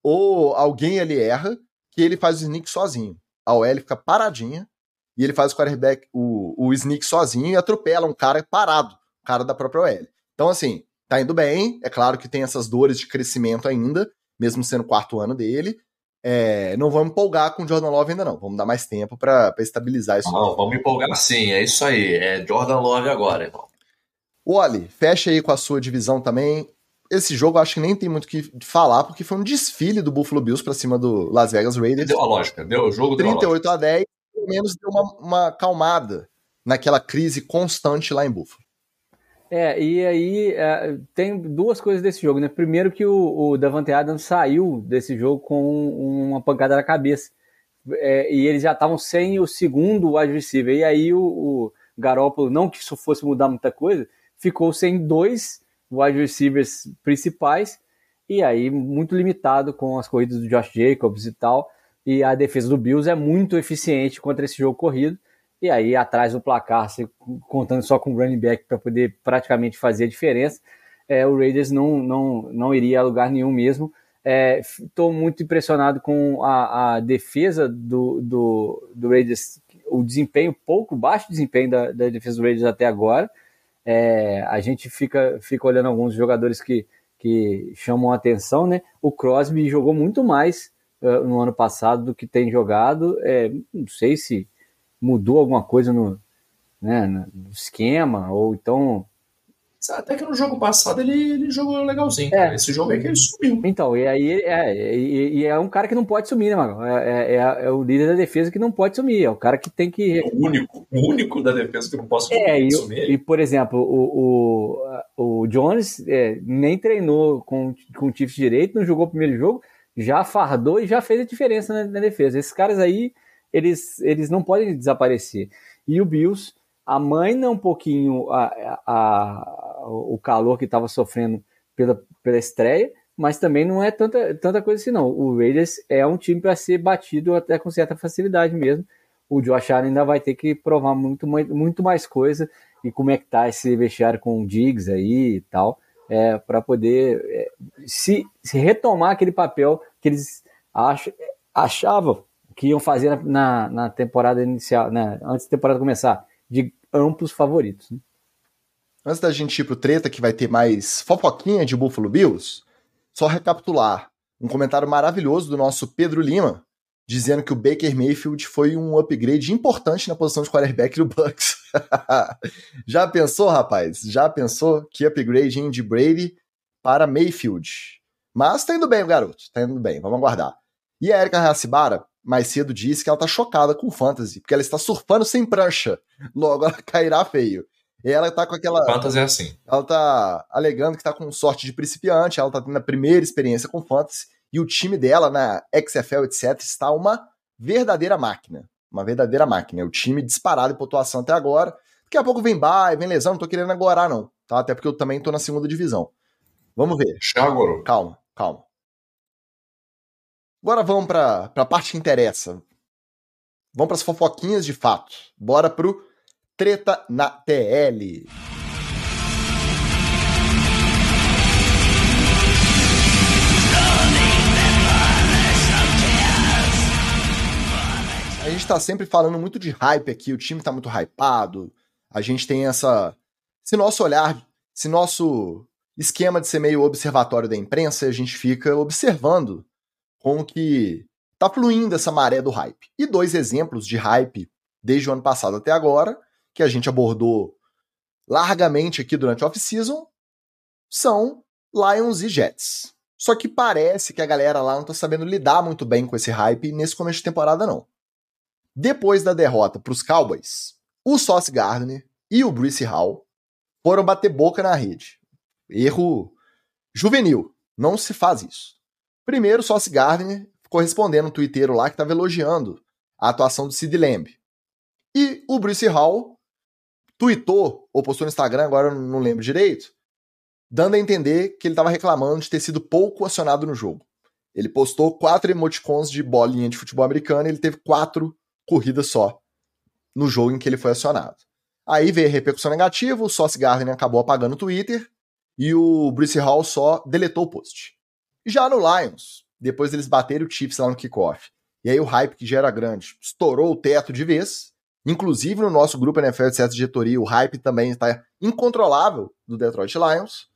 ou alguém ele erra que ele faz o sneak sozinho. A OL fica paradinha e ele faz o quarterback, o, o sneak sozinho e atropela um cara parado, um cara da própria OL. Então, assim, tá indo bem. É claro que tem essas dores de crescimento ainda, mesmo sendo o quarto ano dele. É, não vamos empolgar com o Jordan Love ainda não. Vamos dar mais tempo para estabilizar isso. Não, vamos empolgar sim. É isso aí. É Jordan Love agora, irmão. Wally, fecha aí com a sua divisão também. Esse jogo acho que nem tem muito o que falar, porque foi um desfile do Buffalo Bills para cima do Las Vegas Raiders. Deu a lógica, deu o jogo 38 a 10, pelo menos deu uma, uma calmada naquela crise constante lá em Buffalo. É, e aí é, tem duas coisas desse jogo, né? Primeiro que o, o Davante Adams saiu desse jogo com uma pancada na cabeça. É, e eles já estavam sem o segundo wide receiver. E aí o, o Garoppolo, não que isso fosse mudar muita coisa, ficou sem dois wide receivers principais e aí muito limitado com as corridas do Josh Jacobs e tal. E a defesa do Bills é muito eficiente contra esse jogo corrido. E aí, atrás do placar, contando só com o running back para poder praticamente fazer a diferença, é, o Raiders não, não, não iria a lugar nenhum mesmo. Estou é, muito impressionado com a, a defesa do, do, do, Raiders, o desempenho, pouco baixo desempenho da, da defesa do Raiders até agora. É, a gente fica, fica olhando alguns jogadores que, que chamam a atenção, né? O Crosby jogou muito mais uh, no ano passado do que tem jogado. É, não sei se mudou alguma coisa no, né, no esquema, ou então até que no jogo passado ele, ele jogou legalzinho. É. Esse jogo aí que ele sumiu. Então, e aí é, e, e é um cara que não pode sumir, né, mano? É, é, é, o líder da defesa que não pode sumir. É o cara que tem que. É o único, o único da defesa que não pode sumir. É, e, e por exemplo, o, o, o Jones é, nem treinou com, com o Chiefs direito, não jogou o primeiro jogo, já fardou e já fez a diferença na, na defesa. Esses caras aí eles, eles não podem desaparecer. E o Bills amaina um pouquinho a, a, a o calor que estava sofrendo pela, pela estreia, mas também não é tanta, tanta coisa assim, não. O Raiders é um time para ser batido até com certa facilidade mesmo. O Josh Allen ainda vai ter que provar muito, muito mais coisa e como é que tá esse vestiário com o Diggs aí e tal, é, para poder é, se, se retomar aquele papel que eles ach, achavam que iam fazer na, na temporada inicial, né, antes da temporada começar, de amplos favoritos. Né? Antes da gente ir pro treta que vai ter mais fofoquinha de Buffalo Bills, só recapitular um comentário maravilhoso do nosso Pedro Lima, dizendo que o Baker Mayfield foi um upgrade importante na posição de quarterback do Bucks. Já pensou, rapaz? Já pensou que upgrade de Brady para Mayfield? Mas tá indo bem garoto, tá indo bem, vamos aguardar. E a Erika Hacibara, mais cedo, disse que ela tá chocada com o Fantasy, porque ela está surfando sem prancha. Logo ela cairá feio. E ela tá com aquela. Fantasy é assim. Ela tá alegando que tá com sorte de principiante, ela tá tendo a primeira experiência com Fantasy, e o time dela na XFL, etc., está uma verdadeira máquina. Uma verdadeira máquina. É o time disparado em pontuação até agora. Daqui a pouco vem bye, vem lesão, não tô querendo agorar, não. Tá? Até porque eu também tô na segunda divisão. Vamos ver. agora. Calma, calma. Agora vamos pra, pra parte que interessa. Vamos pras fofoquinhas de fato. Bora pro Treta na TL. A gente tá sempre falando muito de hype aqui, o time tá muito hypado. A gente tem essa. Se nosso olhar, se nosso esquema de ser meio observatório da imprensa, a gente fica observando como que tá fluindo essa maré do hype. E dois exemplos de hype desde o ano passado até agora que a gente abordou largamente aqui durante a off-season são Lions e Jets. Só que parece que a galera lá não tá sabendo lidar muito bem com esse hype nesse começo de temporada, não. Depois da derrota para os Cowboys, o Sauce Gardner e o Bruce Hall foram bater boca na rede. Erro juvenil. Não se faz isso. Primeiro, o Sauce Gardner ficou respondendo um twitteiro lá que estava elogiando a atuação do Sid Lamb. E o Bruce Hall tweetou ou postou no Instagram, agora eu não lembro direito, dando a entender que ele estava reclamando de ter sido pouco acionado no jogo. Ele postou quatro emoticons de bolinha de futebol americano e ele teve quatro corridas só no jogo em que ele foi acionado. Aí veio a repercussão negativa, o Sauce Gardner acabou apagando o Twitter e o Bruce Hall só deletou o post. Já no Lions, depois eles bateram o Chiefs lá no kickoff, e aí o hype que já era grande estourou o teto de vez, Inclusive no nosso grupo NFL de certa diretoria, o hype também está incontrolável do Detroit Lions.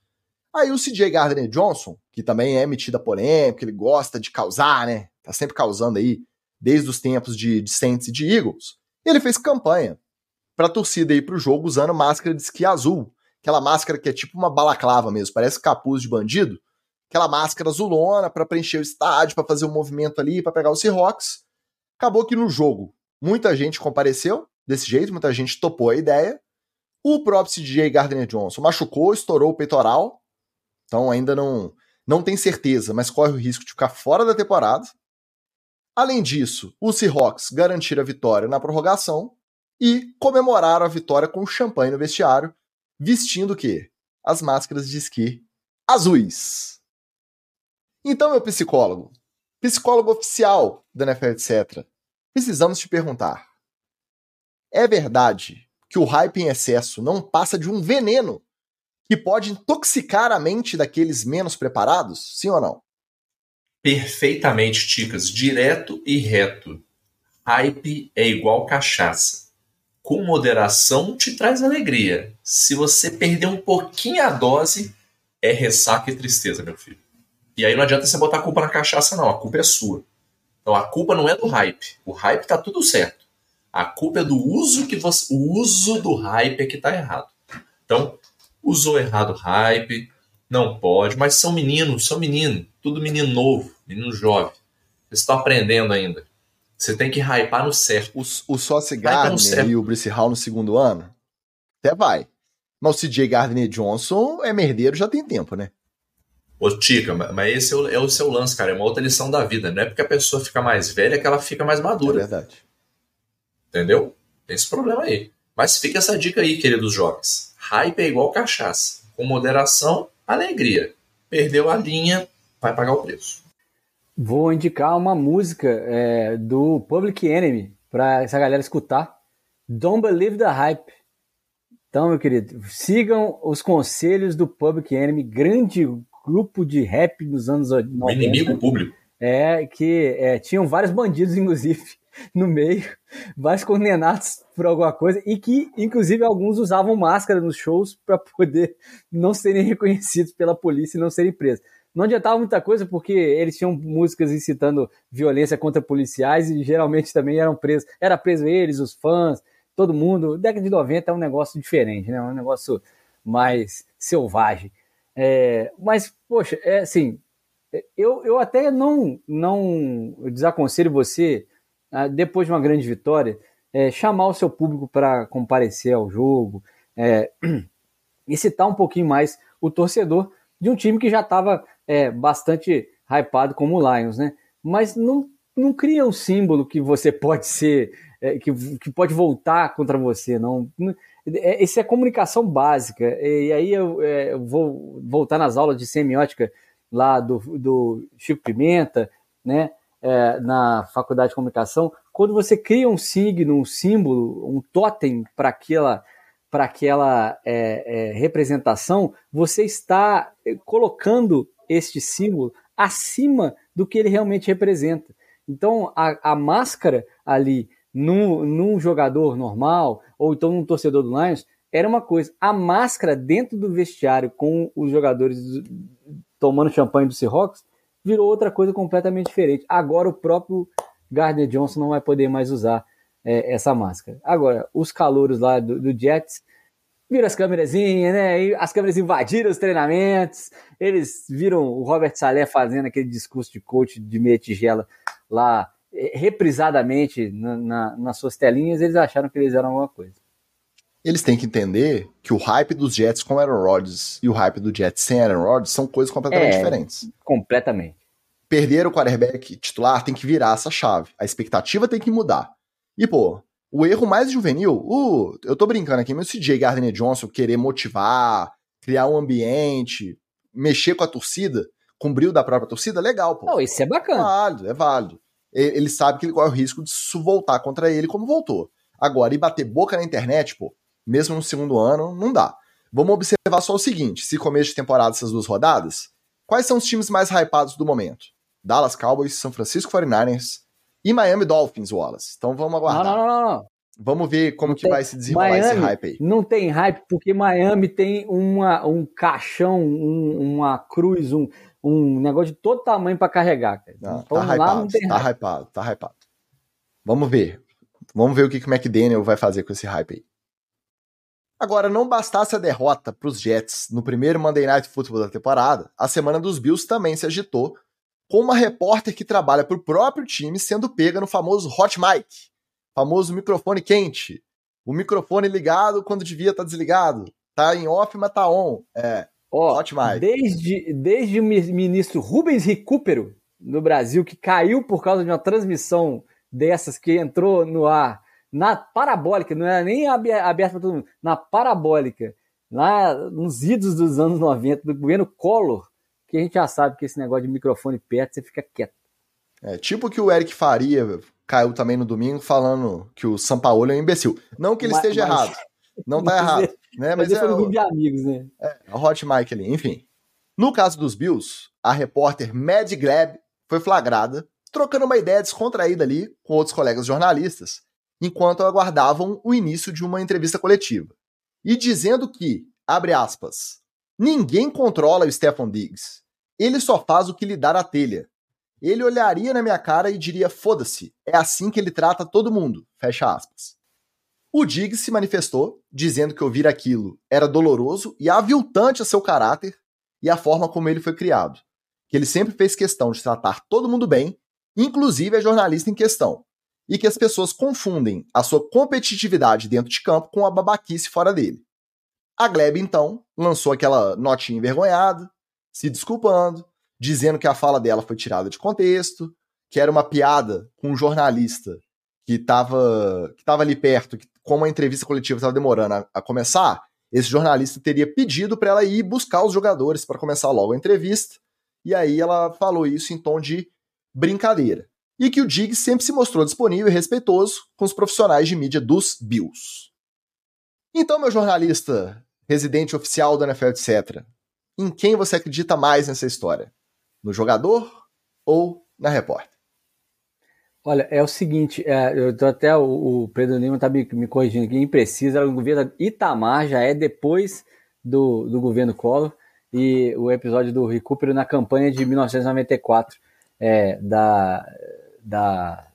Aí o CJ Gardner Johnson, que também é metido a polêmica, ele gosta de causar, né? Tá sempre causando aí, desde os tempos de, de Saints e de Eagles. Ele fez campanha para a torcida ir para o jogo usando máscara de esqui azul. Aquela máscara que é tipo uma balaclava mesmo, parece capuz de bandido. Aquela máscara azulona para preencher o estádio, para fazer o um movimento ali, para pegar os Seahawks. Acabou que no jogo Muita gente compareceu desse jeito, muita gente topou a ideia. O próprio CJ Gardner Johnson machucou, estourou o peitoral, então ainda não, não tem certeza, mas corre o risco de ficar fora da temporada. Além disso, os Seahawks garantiram a vitória na prorrogação e comemoraram a vitória com champanhe no vestiário, vestindo o quê? As máscaras de esqui azuis. Então, meu psicólogo, psicólogo oficial da NFL, etc., precisamos te perguntar: é verdade que o hype em excesso não passa de um veneno que pode intoxicar a mente daqueles menos preparados? Sim ou não? Perfeitamente, Ticas, direto e reto. Hype é igual cachaça. Com moderação te traz alegria. Se você perder um pouquinho a dose, é ressaca e tristeza, meu filho. E aí não adianta você botar a culpa na cachaça, não. A culpa é sua. Então a culpa não é do hype. O hype tá tudo certo. A culpa é do uso que você. O uso do hype é que tá errado. Então, usou errado o hype, não pode, mas são meninos, são meninos, tudo menino novo, menino jovem. Eles estão aprendendo ainda. Você tem que hypar no certo. O, o Sauce Gardner e o Bruce Hall no segundo ano? Até vai. Mas o CJ Gardner Johnson é merdeiro já tem tempo, né? Ô, Tica, mas esse é o, é o, seu lance, cara. É uma outra lição da vida. Não é porque a pessoa fica mais velha que ela fica mais madura. É verdade. Entendeu? Tem esse problema aí. Mas fica essa dica aí, queridos jovens. Hype é igual cachaça. Com moderação, alegria. Perdeu a linha, vai pagar o preço. Vou indicar uma música é, do Public Enemy para essa galera escutar. Don't Believe the Hype. Então, meu querido, sigam os conselhos do Public Enemy, grande grupo de rap dos anos 90. O inimigo público. É, que é, tinham vários bandidos, inclusive, no meio, vários condenados por alguma coisa, e que, inclusive, alguns usavam máscara nos shows para poder não serem reconhecidos pela polícia e não serem presos. Não adiantava muita coisa porque eles tinham músicas incitando violência contra policiais e geralmente também eram presos. Era preso eles, os fãs, todo mundo. Década de 90 é um negócio diferente, né? Um negócio mais selvagem. É, mas, poxa, é assim, eu, eu até não, não desaconselho você, ah, depois de uma grande vitória, é, chamar o seu público para comparecer ao jogo, é, citar um pouquinho mais o torcedor de um time que já estava é, bastante hypado como o Lions, né? Mas não, não cria um símbolo que você pode ser, é, que, que pode voltar contra você, não. É, isso é comunicação básica. E aí eu, é, eu vou voltar nas aulas de semiótica lá do, do Chico Pimenta, né? É, na faculdade de comunicação, quando você cria um signo, um símbolo, um totem para aquela, para aquela é, é, representação, você está colocando este símbolo acima do que ele realmente representa. Então, a, a máscara ali num, num jogador normal, ou então num torcedor do Lions, era uma coisa. A máscara dentro do vestiário com os jogadores tomando champanhe do Seahawks virou outra coisa completamente diferente. Agora o próprio Gardner Johnson não vai poder mais usar é, essa máscara. Agora, os calouros lá do, do Jets viram as câmerazinhas, né? E as câmeras invadiram os treinamentos. Eles viram o Robert Saleh fazendo aquele discurso de coach de meia tigela lá reprisadamente na, na, nas suas telinhas. Eles acharam que eles eram alguma coisa. Eles têm que entender que o hype dos Jets com Aaron Rodgers e o hype do Jets sem Aaron Rodgers são coisas completamente é, diferentes. Completamente. Perder o quarterback titular tem que virar essa chave. A expectativa tem que mudar. E, pô, o erro mais juvenil, uh, eu tô brincando aqui, mas o CJ Gardner Johnson querer motivar, criar um ambiente, mexer com a torcida, com o brilho da própria torcida, legal, pô. Não, isso é bacana. É válido, é válido. Ele sabe que ele corre o risco de voltar contra ele como voltou. Agora, e bater boca na internet, pô, mesmo no segundo ano, não dá. Vamos observar só o seguinte: se começo de temporada essas duas rodadas, quais são os times mais hypados do momento? Dallas Cowboys, São Francisco 49ers e Miami Dolphins, Wallace. Então vamos aguardar. Não, não, não, não. Vamos ver como não que tem, vai se desenrolar Miami esse hype aí. Não tem hype porque Miami tem uma, um caixão, um, uma cruz, um, um negócio de todo tamanho para carregar. Não, então, tá hypado, não tem tá hype. hypado, tá hypado. Vamos ver. Vamos ver o que, que o McDaniel vai fazer com esse hype aí. Agora, não bastasse a derrota para os Jets no primeiro Monday Night Football da temporada, a semana dos Bills também se agitou, com uma repórter que trabalha para o próprio time sendo pega no famoso hot mic, famoso microfone quente, o microfone ligado quando devia estar tá desligado, tá em off, mas tá on, é, hot mic. Desde, desde o ministro Rubens Recupero, no Brasil, que caiu por causa de uma transmissão dessas que entrou no ar na parabólica, não era nem aberta para todo mundo, na parabólica, lá nos idos dos anos 90, do governo Collor, que a gente já sabe que esse negócio de microfone perto, você fica quieto. É, tipo que o Eric Faria caiu também no domingo falando que o São Paulo é um imbecil. Não que ele mas, esteja mas, errado. Não tá errado. É, né? Mas, mas é, foi um grupo de amigos, né? É, Hot Mike ali, enfim. No caso dos Bills, a repórter Mad Gleb foi flagrada trocando uma ideia descontraída ali com outros colegas jornalistas enquanto aguardavam o início de uma entrevista coletiva. E dizendo que, abre aspas, ninguém controla o Stefan Diggs. Ele só faz o que lhe dá a telha. Ele olharia na minha cara e diria: foda-se, é assim que ele trata todo mundo. Fecha aspas. O Diggs se manifestou, dizendo que ouvir aquilo era doloroso e aviltante a seu caráter e a forma como ele foi criado. Que ele sempre fez questão de tratar todo mundo bem, inclusive a jornalista em questão, e que as pessoas confundem a sua competitividade dentro de campo com a babaquice fora dele. A Gleb, então, lançou aquela notinha envergonhada, se desculpando, dizendo que a fala dela foi tirada de contexto, que era uma piada com um jornalista que estava que tava ali perto, que, como a entrevista coletiva estava demorando a, a, começar, esse jornalista teria pedido para ela ir buscar os jogadores para começar logo a entrevista. E aí ela falou isso em tom de brincadeira. E que o Diggs sempre se mostrou disponível e respeitoso com os profissionais de mídia dos Bills. Então, meu jornalista, residente oficial do NFL, etc., em quem você acredita mais nessa história? No jogador ou na repórter? Olha, é o seguinte, é, eu tô até o, o Pedro Lima tá me, me corrigindo aqui, imprecisa, o governo Itamar já é depois do, do governo Collor e o episódio do recupero na campanha de 1994 é, da, da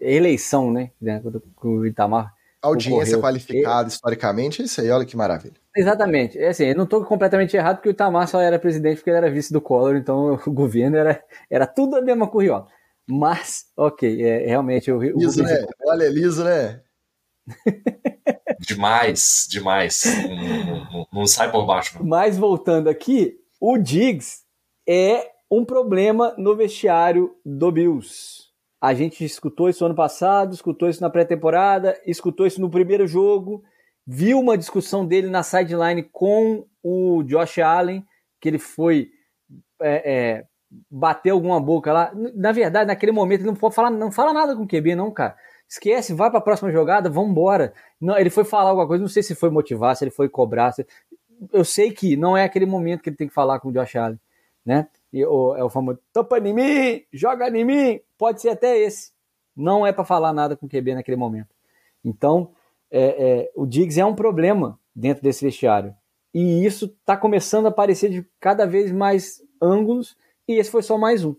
eleição, né, do, o Itamar Audiência qualificada historicamente, é isso aí, olha que maravilha. Exatamente. É assim, eu não estou completamente errado porque o Itamar só era presidente porque ele era vice do Collor, então o governo era, era tudo a mesma curriola. Mas, ok, é, realmente eu Liso, né? Olha, liso, né? demais, demais. Não, não, não, sai por baixo. Não. Mas voltando aqui, o Diggs é um problema no vestiário do Bills. A gente escutou isso ano passado, escutou isso na pré-temporada, escutou isso no primeiro jogo, viu uma discussão dele na sideline com o Josh Allen, que ele foi é, é, bater alguma boca lá. Na verdade, naquele momento, ele não pode falar, não fala nada com o QB, não, cara. Esquece, vai para a próxima jogada, vamos embora. Não, ele foi falar alguma coisa, não sei se foi motivar, se ele foi cobrar. Se... Eu sei que não é aquele momento que ele tem que falar com o Josh Allen, né? E, o, é o famoso tampa em mim, joga em mim. Pode ser até esse. Não é para falar nada com o QB naquele momento. Então, é, é, o Diggs é um problema dentro desse vestiário. E isso está começando a aparecer de cada vez mais ângulos e esse foi só mais um.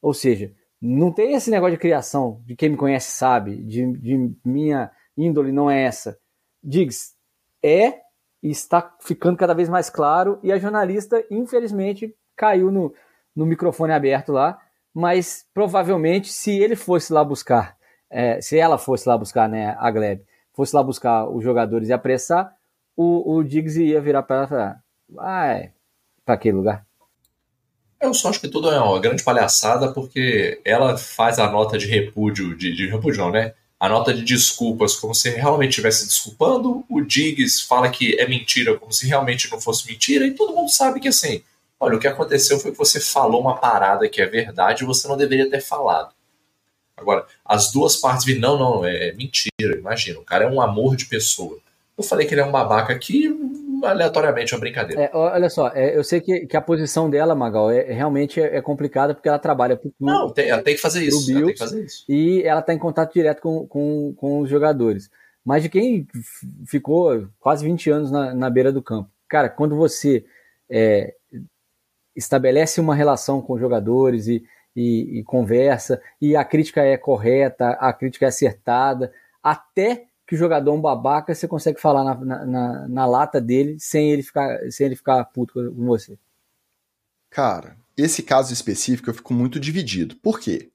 Ou seja, não tem esse negócio de criação, de quem me conhece sabe, de, de minha índole não é essa. Diggs, é e está ficando cada vez mais claro, e a jornalista, infelizmente, caiu no, no microfone aberto lá, mas provavelmente, se ele fosse lá buscar, é, se ela fosse lá buscar, né, a Gleb, fosse lá buscar os jogadores e apressar, o, o Diggs ia virar para ela e falar, ah, é, para aquele lugar? Eu só acho que tudo é uma grande palhaçada porque ela faz a nota de repúdio, de, de repúdio não, né? A nota de desculpas como se realmente estivesse desculpando. O Diggs fala que é mentira como se realmente não fosse mentira. E todo mundo sabe que assim, olha, o que aconteceu foi que você falou uma parada que é verdade e você não deveria ter falado. Agora, as duas partes viram, não, não, é, é mentira, imagina, o cara é um amor de pessoa. Eu falei que ele é um babaca aqui, aleatoriamente uma brincadeira. É, olha só, é, eu sei que, que, a posição dela, Magal, é, realmente é, é complicada porque ela trabalha pro Não, tem, ela tem que fazer isso. Bills, tem que fazer isso. E ela está em contato direto com, com, com os jogadores. Mas de quem ficou quase 20 anos na, na beira do campo. Cara, quando você é, estabelece uma relação com os jogadores e, e, e conversa, e a crítica é correta, a crítica é acertada, até que o jogador é um babaca, você consegue falar na, na, na, na lata dele sem ele ficar, sem ele ficar puto com você. Cara, esse caso específico eu fico muito dividido. Por quê?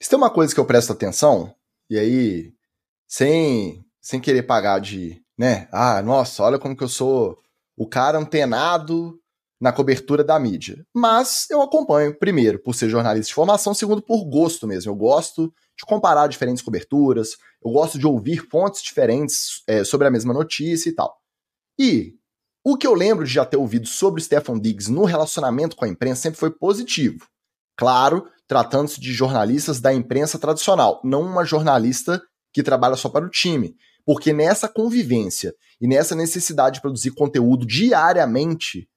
Se tem uma coisa que eu presto atenção, e aí, sem, sem querer pagar de, né? Ah, nossa, olha como que eu sou o cara antenado na cobertura da mídia. Mas eu acompanho, primeiro, por ser jornalista de formação, segundo, por gosto mesmo. Eu gosto de comparar diferentes coberturas, eu gosto de ouvir fontes diferentes é, sobre a mesma notícia e tal. E o que eu lembro de já ter ouvido sobre o Stefan Diggs no relacionamento com a imprensa sempre foi positivo. Claro, tratando-se de jornalistas da imprensa tradicional, não uma jornalista que trabalha só para o time. Porque nessa convivência e nessa necessidade de produzir conteúdo diariamente,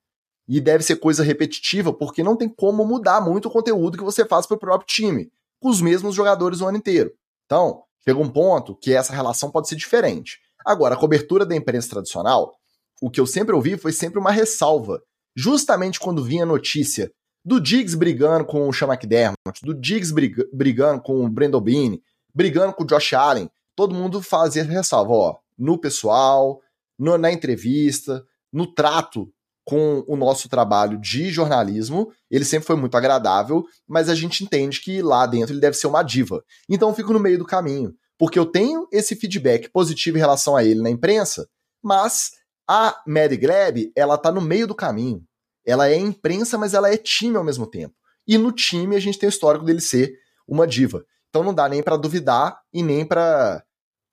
e deve ser coisa repetitiva, porque não tem como mudar muito o conteúdo que você faz para o próprio time com os mesmos jogadores o ano inteiro. Então, chega um ponto que essa relação pode ser diferente. Agora, a cobertura da imprensa tradicional, o que eu sempre ouvi foi sempre uma ressalva. Justamente quando vinha notícia do Diggs brigando com o Sean McDermott, do Diggs brigando com o Brandon Beane, brigando com o Josh Allen, todo mundo fazia ressalva, ó, no pessoal, no, na entrevista, no trato com o nosso trabalho de jornalismo, ele sempre foi muito agradável, mas a gente entende que lá dentro ele deve ser uma diva. Então eu fico no meio do caminho, porque eu tenho esse feedback positivo em relação a ele na imprensa, mas a Mad Gleb, ela tá no meio do caminho. Ela é imprensa, mas ela é time ao mesmo tempo. E no time a gente tem o histórico dele ser uma diva. Então não dá nem para duvidar e nem para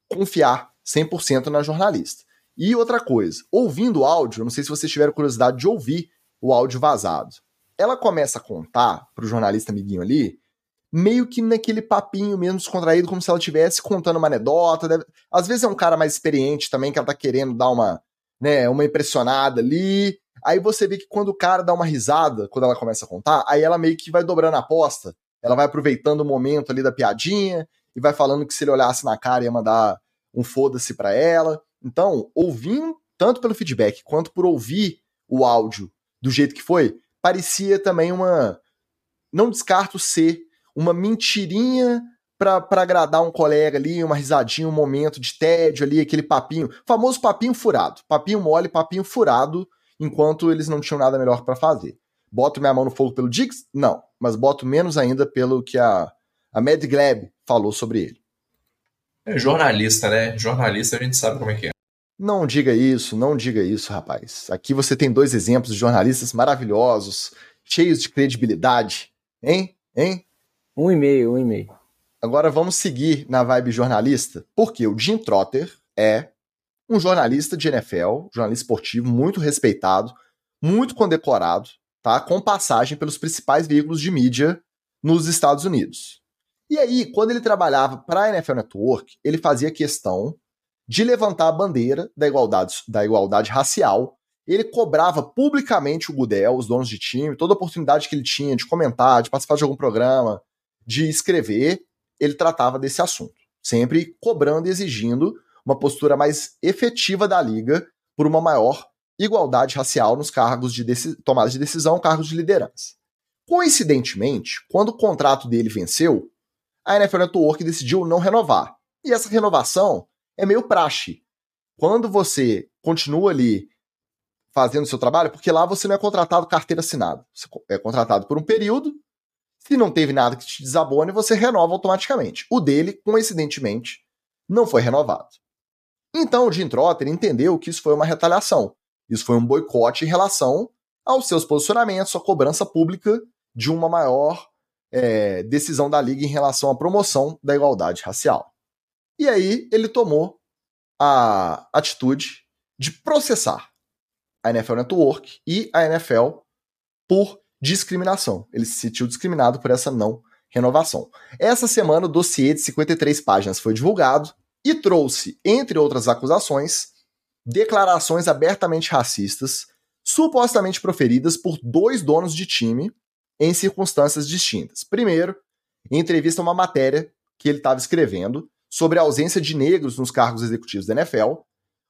confiar 100% na jornalista. E outra coisa, ouvindo o áudio, não sei se vocês tiveram curiosidade de ouvir o áudio vazado. Ela começa a contar pro jornalista amiguinho ali, meio que naquele papinho mesmo descontraído, como se ela estivesse contando uma anedota. Deve... Às vezes é um cara mais experiente também, que ela tá querendo dar uma, né, uma impressionada ali. Aí você vê que quando o cara dá uma risada, quando ela começa a contar, aí ela meio que vai dobrando a aposta. Ela vai aproveitando o momento ali da piadinha e vai falando que se ele olhasse na cara ia mandar um foda-se pra ela. Então, ouvindo tanto pelo feedback quanto por ouvir o áudio do jeito que foi, parecia também uma. Não descarto ser uma mentirinha para agradar um colega ali, uma risadinha, um momento de tédio ali, aquele papinho, famoso papinho furado, papinho mole, papinho furado, enquanto eles não tinham nada melhor para fazer. Boto minha mão no fogo pelo Diggs? Não, mas boto menos ainda pelo que a, a Mad Gleb falou sobre ele. É jornalista, né? Jornalista a gente sabe como é que é. Não diga isso, não diga isso, rapaz. Aqui você tem dois exemplos de jornalistas maravilhosos, cheios de credibilidade. Hein? Hein? Um e meio, um e meio. Agora vamos seguir na vibe jornalista, porque o Jim Trotter é um jornalista de NFL, jornalista esportivo muito respeitado, muito condecorado, tá? Com passagem pelos principais veículos de mídia nos Estados Unidos. E aí, quando ele trabalhava para a NFL Network, ele fazia questão de levantar a bandeira da igualdade, da igualdade racial. Ele cobrava publicamente o Goodell, os donos de time, toda oportunidade que ele tinha de comentar, de participar de algum programa, de escrever, ele tratava desse assunto. Sempre cobrando e exigindo uma postura mais efetiva da liga por uma maior igualdade racial nos cargos de tomada de decisão, cargos de liderança. Coincidentemente, quando o contrato dele venceu, a NFL Network decidiu não renovar. E essa renovação é meio praxe. Quando você continua ali fazendo seu trabalho, porque lá você não é contratado carteira assinada. Você é contratado por um período. Se não teve nada que te desabone, você renova automaticamente. O dele, coincidentemente, não foi renovado. Então o Jim Trotter entendeu que isso foi uma retaliação. Isso foi um boicote em relação aos seus posicionamentos, à cobrança pública de uma maior é, decisão da liga em relação à promoção da igualdade racial. E aí ele tomou a atitude de processar a NFL Network e a NFL por discriminação. Ele se sentiu discriminado por essa não renovação. Essa semana o dossiê de 53 páginas foi divulgado e trouxe, entre outras acusações, declarações abertamente racistas, supostamente proferidas por dois donos de time em circunstâncias distintas. Primeiro, em entrevista a uma matéria que ele estava escrevendo sobre a ausência de negros nos cargos executivos da NFL,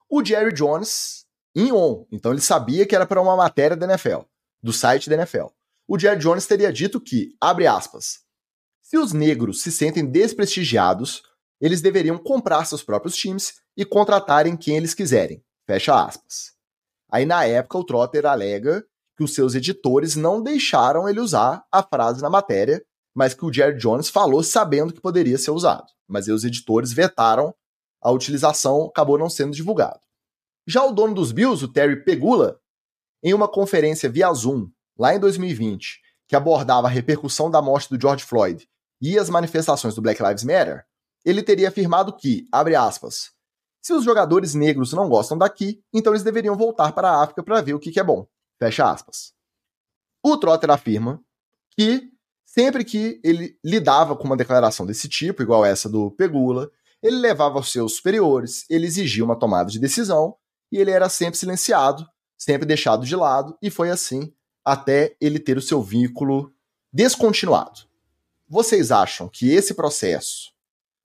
o Jerry Jones em on. Então ele sabia que era para uma matéria da NFL, do site da NFL. O Jerry Jones teria dito que, abre aspas, se os negros se sentem desprestigiados, eles deveriam comprar seus próprios times e contratarem quem eles quiserem. Fecha aspas. Aí na época o Trotter alega que os seus editores não deixaram ele usar a frase na matéria, mas que o Jerry Jones falou sabendo que poderia ser usado. Mas os editores vetaram a utilização, acabou não sendo divulgado. Já o dono dos Bills, o Terry Pegula, em uma conferência via Zoom, lá em 2020, que abordava a repercussão da morte do George Floyd e as manifestações do Black Lives Matter, ele teria afirmado que, abre aspas, se os jogadores negros não gostam daqui, então eles deveriam voltar para a África para ver o que, que é bom. Fecha aspas. O Trotter afirma que sempre que ele lidava com uma declaração desse tipo, igual essa do Pegula, ele levava aos seus superiores, ele exigia uma tomada de decisão e ele era sempre silenciado, sempre deixado de lado, e foi assim até ele ter o seu vínculo descontinuado. Vocês acham que esse processo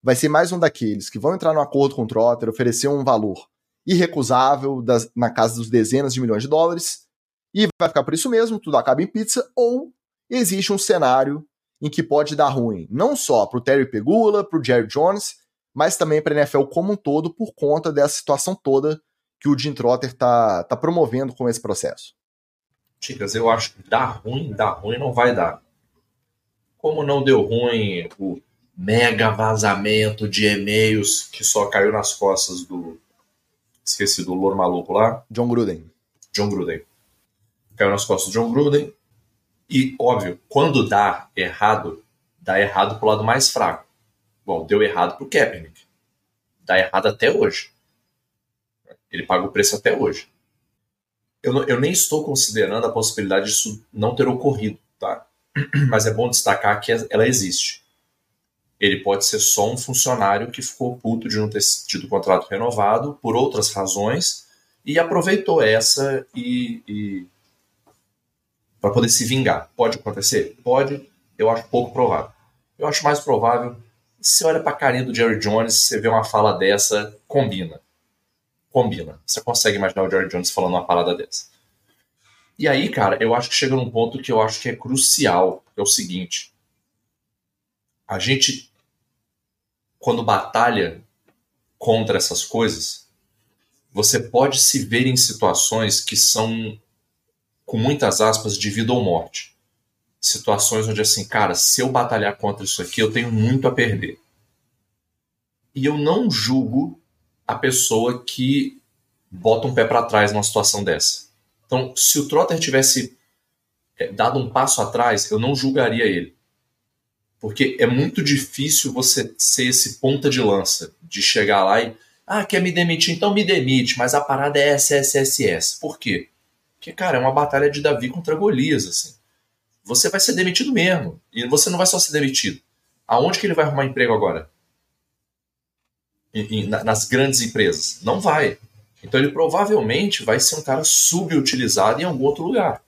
vai ser mais um daqueles que vão entrar no acordo com o Trotter, oferecer um valor irrecusável das, na casa dos dezenas de milhões de dólares, e vai ficar por isso mesmo, tudo acaba em pizza, ou existe um cenário em que pode dar ruim, não só para o Terry Pegula, para o Jerry Jones, mas também para a NFL como um todo, por conta dessa situação toda que o Jim Trotter está tá promovendo com esse processo. Ticas, eu acho que dá ruim, dá ruim, não vai dar. Como não deu ruim o mega vazamento de e-mails que só caiu nas costas do. Esqueci do louro maluco lá. John Gruden. John Gruden caiu nas costas do John Gruden. E, óbvio, quando dá errado, dá errado pro lado mais fraco. Bom, deu errado pro Kaepernick. Dá errado até hoje. Ele paga o preço até hoje. Eu, eu nem estou considerando a possibilidade disso não ter ocorrido, tá? Mas é bom destacar que ela existe. Ele pode ser só um funcionário que ficou puto de não ter tido o contrato renovado por outras razões e aproveitou essa e, e para poder se vingar. Pode acontecer? Pode. Eu acho pouco provável. Eu acho mais provável. Se olha para a carinha do Jerry Jones, você vê uma fala dessa, combina. Combina. Você consegue imaginar o Jerry Jones falando uma parada dessa. E aí, cara, eu acho que chega num ponto que eu acho que é crucial. É o seguinte. A gente, quando batalha contra essas coisas, você pode se ver em situações que são, com muitas aspas, de vida ou morte. Situações onde, assim, cara, se eu batalhar contra isso aqui, eu tenho muito a perder. E eu não julgo a pessoa que bota um pé para trás numa situação dessa. Então, se o Trotter tivesse é, dado um passo atrás, eu não julgaria ele. Porque é muito difícil você ser esse ponta de lança, de chegar lá e ah, quer me demitir? Então me demite, mas a parada é SSSS. Por quê? Porque, cara, é uma batalha de Davi contra Golias, assim. Você vai ser demitido mesmo. E você não vai só ser demitido. Aonde que ele vai arrumar emprego agora? Nas grandes empresas? Não vai. Então ele provavelmente vai ser um cara subutilizado em algum outro lugar.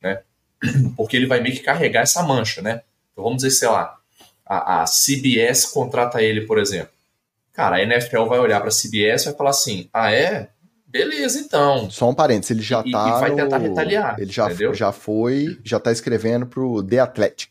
Né? Porque ele vai meio que carregar essa mancha, né? Então vamos dizer, sei lá, a, a CBS contrata ele, por exemplo. Cara, a NFL vai olhar para a CBS e vai falar assim: ah, é? Beleza, então. Só um parênteses, ele já e, tá. E vai tentar retaliar. Ele já, já foi, já tá escrevendo pro The Athletic.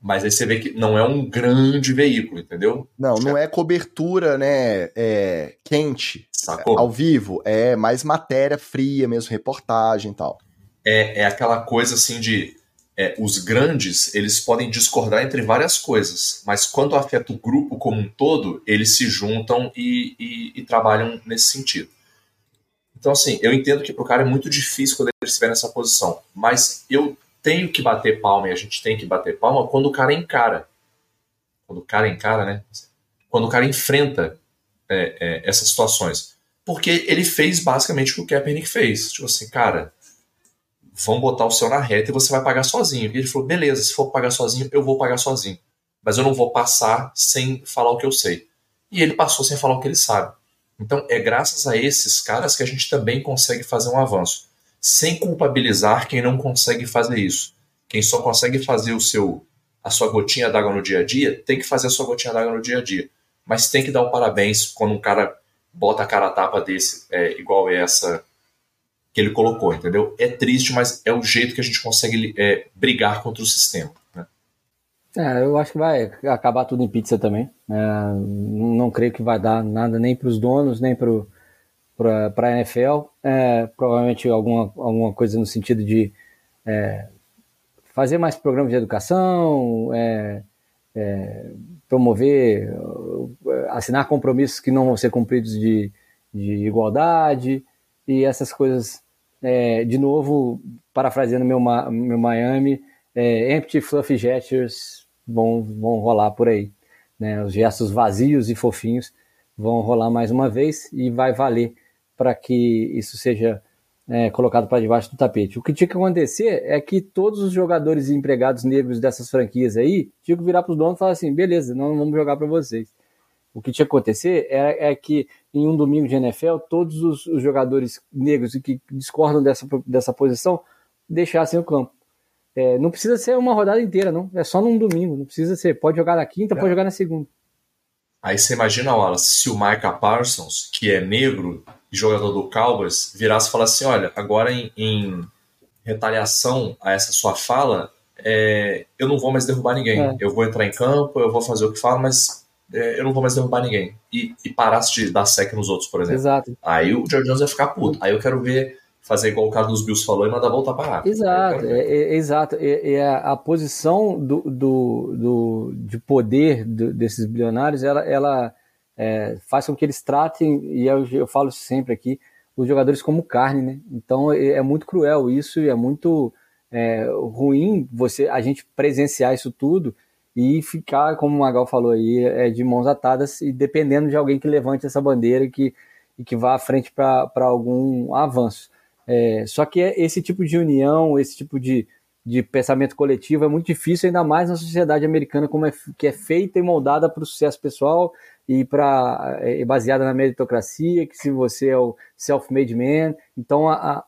Mas aí você vê que não é um grande veículo, entendeu? Não, não é cobertura, né? É, quente, Sacou? ao vivo. É mais matéria fria mesmo, reportagem e tal. É, é aquela coisa assim de é, os grandes eles podem discordar entre várias coisas, mas quando afeta o grupo como um todo, eles se juntam e, e, e trabalham nesse sentido. Então, assim, eu entendo que para o cara é muito difícil quando ele estiver nessa posição, mas eu tenho que bater palma e a gente tem que bater palma quando o cara encara. Quando o cara encara, né? Quando o cara enfrenta é, é, essas situações. Porque ele fez basicamente o que o Kaepernick fez. Tipo assim, cara, vão botar o céu na reta e você vai pagar sozinho. E ele falou: beleza, se for pagar sozinho, eu vou pagar sozinho. Mas eu não vou passar sem falar o que eu sei. E ele passou sem falar o que ele sabe. Então é graças a esses caras que a gente também consegue fazer um avanço. Sem culpabilizar quem não consegue fazer isso. Quem só consegue fazer o seu a sua gotinha d'água no dia a dia, tem que fazer a sua gotinha d'água no dia a dia. Mas tem que dar o parabéns quando um cara bota a cara a tapa desse, é, igual essa que ele colocou, entendeu? É triste, mas é o jeito que a gente consegue é, brigar contra o sistema. É, eu acho que vai acabar tudo em pizza também. É, não creio que vai dar nada nem para os donos, nem para a NFL. É, provavelmente alguma, alguma coisa no sentido de é, fazer mais programas de educação, é, é, promover, assinar compromissos que não vão ser cumpridos de, de igualdade e essas coisas de novo, parafraseando meu, meu Miami, é, empty fluffy gestures vão, vão rolar por aí. Né? Os gestos vazios e fofinhos vão rolar mais uma vez e vai valer para que isso seja é, colocado para debaixo do tapete. O que tinha que acontecer é que todos os jogadores e empregados negros dessas franquias aí tinham que virar para os donos e falar assim: beleza, não vamos jogar para vocês. O que tinha que acontecer é, é que em um domingo de NFL, todos os, os, jogadores negros que discordam dessa, dessa posição deixassem o campo. É, não precisa ser uma rodada inteira, não. É só num domingo. Não precisa ser. Pode jogar na quinta, é. pode jogar na segunda. Aí você imagina, Wallace, se o Micah Parsons, que é negro e jogador do Cowboys, virasse e falasse assim: olha, agora em, em retaliação a essa sua fala, é, eu não vou mais derrubar ninguém. É. Eu vou entrar em campo, eu vou fazer o que falo, mas é, eu não vou mais derrubar ninguém. E, e parasse de dar sec nos outros, por exemplo. Exato. Aí o George Jones vai ficar puto. Aí eu quero ver fazer igual o cara dos Bills falou e mandar voltar para rápido. Exato, é, é, exato. É, é, a posição do, do, do, de poder do, desses bilionários, ela, ela é, faz com que eles tratem, e eu, eu falo sempre aqui, os jogadores como carne, né? Então é, é muito cruel isso e é muito ruim você a gente presenciar isso tudo e ficar, como o Magal falou aí, é, de mãos atadas e dependendo de alguém que levante essa bandeira que, e que vá à frente para algum avanço. É, só que esse tipo de união, esse tipo de, de pensamento coletivo é muito difícil, ainda mais na sociedade americana, como é, que é feita e moldada para o sucesso pessoal e para é, baseada na meritocracia, que se você é o self-made man, então a, a,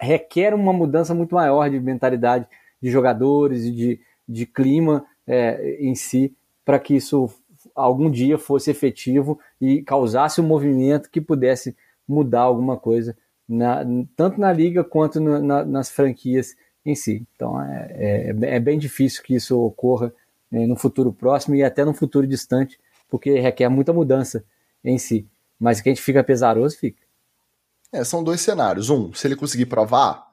requer uma mudança muito maior de mentalidade de jogadores e de, de clima é, em si para que isso algum dia fosse efetivo e causasse um movimento que pudesse mudar alguma coisa, na, tanto na liga quanto na, na, nas franquias em si. Então é, é, é bem difícil que isso ocorra né, no futuro próximo e até no futuro distante, porque requer muita mudança em si. Mas que a gente fica pesaroso, fica. É, são dois cenários. Um, se ele conseguir provar,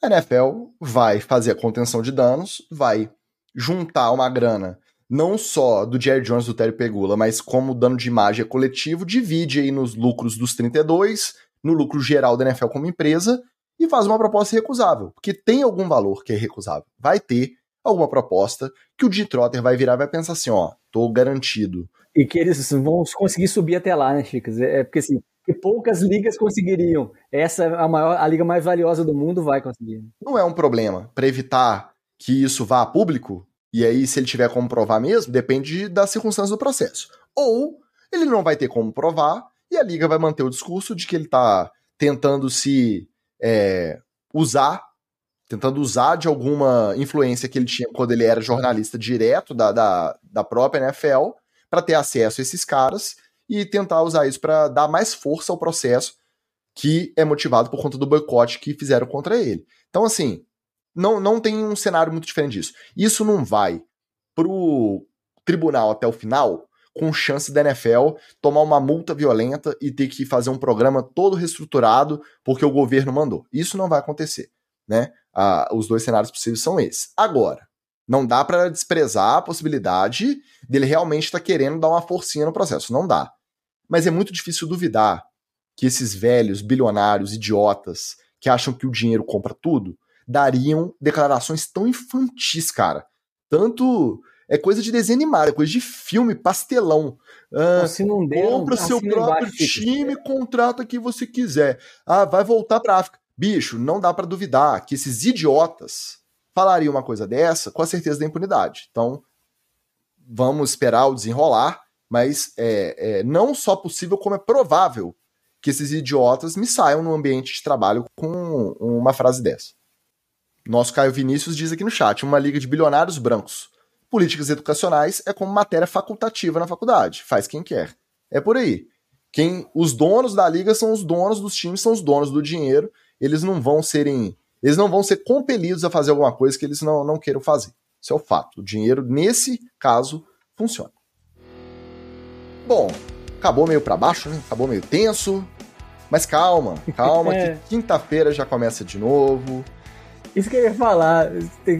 a NFL vai fazer a contenção de danos, vai juntar uma grana não só do Jerry Jones do Terry Pegula, mas como dano de imagem coletivo, divide aí nos lucros dos 32, no lucro geral da NFL como empresa e faz uma proposta recusável, porque tem algum valor que é recusável. Vai ter alguma proposta que o Detroit vai virar e vai pensar assim, ó, tô garantido. E que eles vão conseguir subir até lá, né, Chicas? É, é porque assim, que poucas ligas conseguiriam. Essa é a maior, a liga mais valiosa do mundo vai conseguir. Não é um problema para evitar que isso vá a público. E aí, se ele tiver como provar mesmo, depende das circunstâncias do processo. Ou ele não vai ter como provar e a liga vai manter o discurso de que ele está tentando se é, usar, tentando usar de alguma influência que ele tinha quando ele era jornalista direto da, da, da própria NFL para ter acesso a esses caras e tentar usar isso para dar mais força ao processo que é motivado por conta do boicote que fizeram contra ele. Então, assim, não, não tem um cenário muito diferente disso. Isso não vai pro tribunal até o final com chance da NFL tomar uma multa violenta e ter que fazer um programa todo reestruturado porque o governo mandou. Isso não vai acontecer, né? Ah, os dois cenários possíveis são esses. Agora, não dá para desprezar a possibilidade dele realmente estar tá querendo dar uma forcinha no processo. Não dá. Mas é muito difícil duvidar que esses velhos bilionários idiotas que acham que o dinheiro compra tudo dariam declarações tão infantis, cara. Tanto é coisa de desenho animado, é coisa de filme, pastelão. Ah, se não der, compra seu próprio time, contrata quem você quiser. Ah, vai voltar pra África. Bicho, não dá para duvidar que esses idiotas falariam uma coisa dessa com a certeza da impunidade. Então, vamos esperar o desenrolar, mas é, é não só possível, como é provável que esses idiotas me saiam no ambiente de trabalho com uma frase dessa. Nosso Caio Vinícius diz aqui no chat: uma liga de bilionários brancos. Políticas educacionais é como matéria facultativa na faculdade, faz quem quer. É por aí. Quem os donos da liga são os donos dos times, são os donos do dinheiro. Eles não vão serem, eles não vão ser compelidos a fazer alguma coisa que eles não, não queiram fazer. Isso é o fato. O dinheiro nesse caso funciona. Bom, acabou meio para baixo, né? Acabou meio tenso. Mas calma, calma, é. que quinta-feira já começa de novo. Isso que eu ia falar,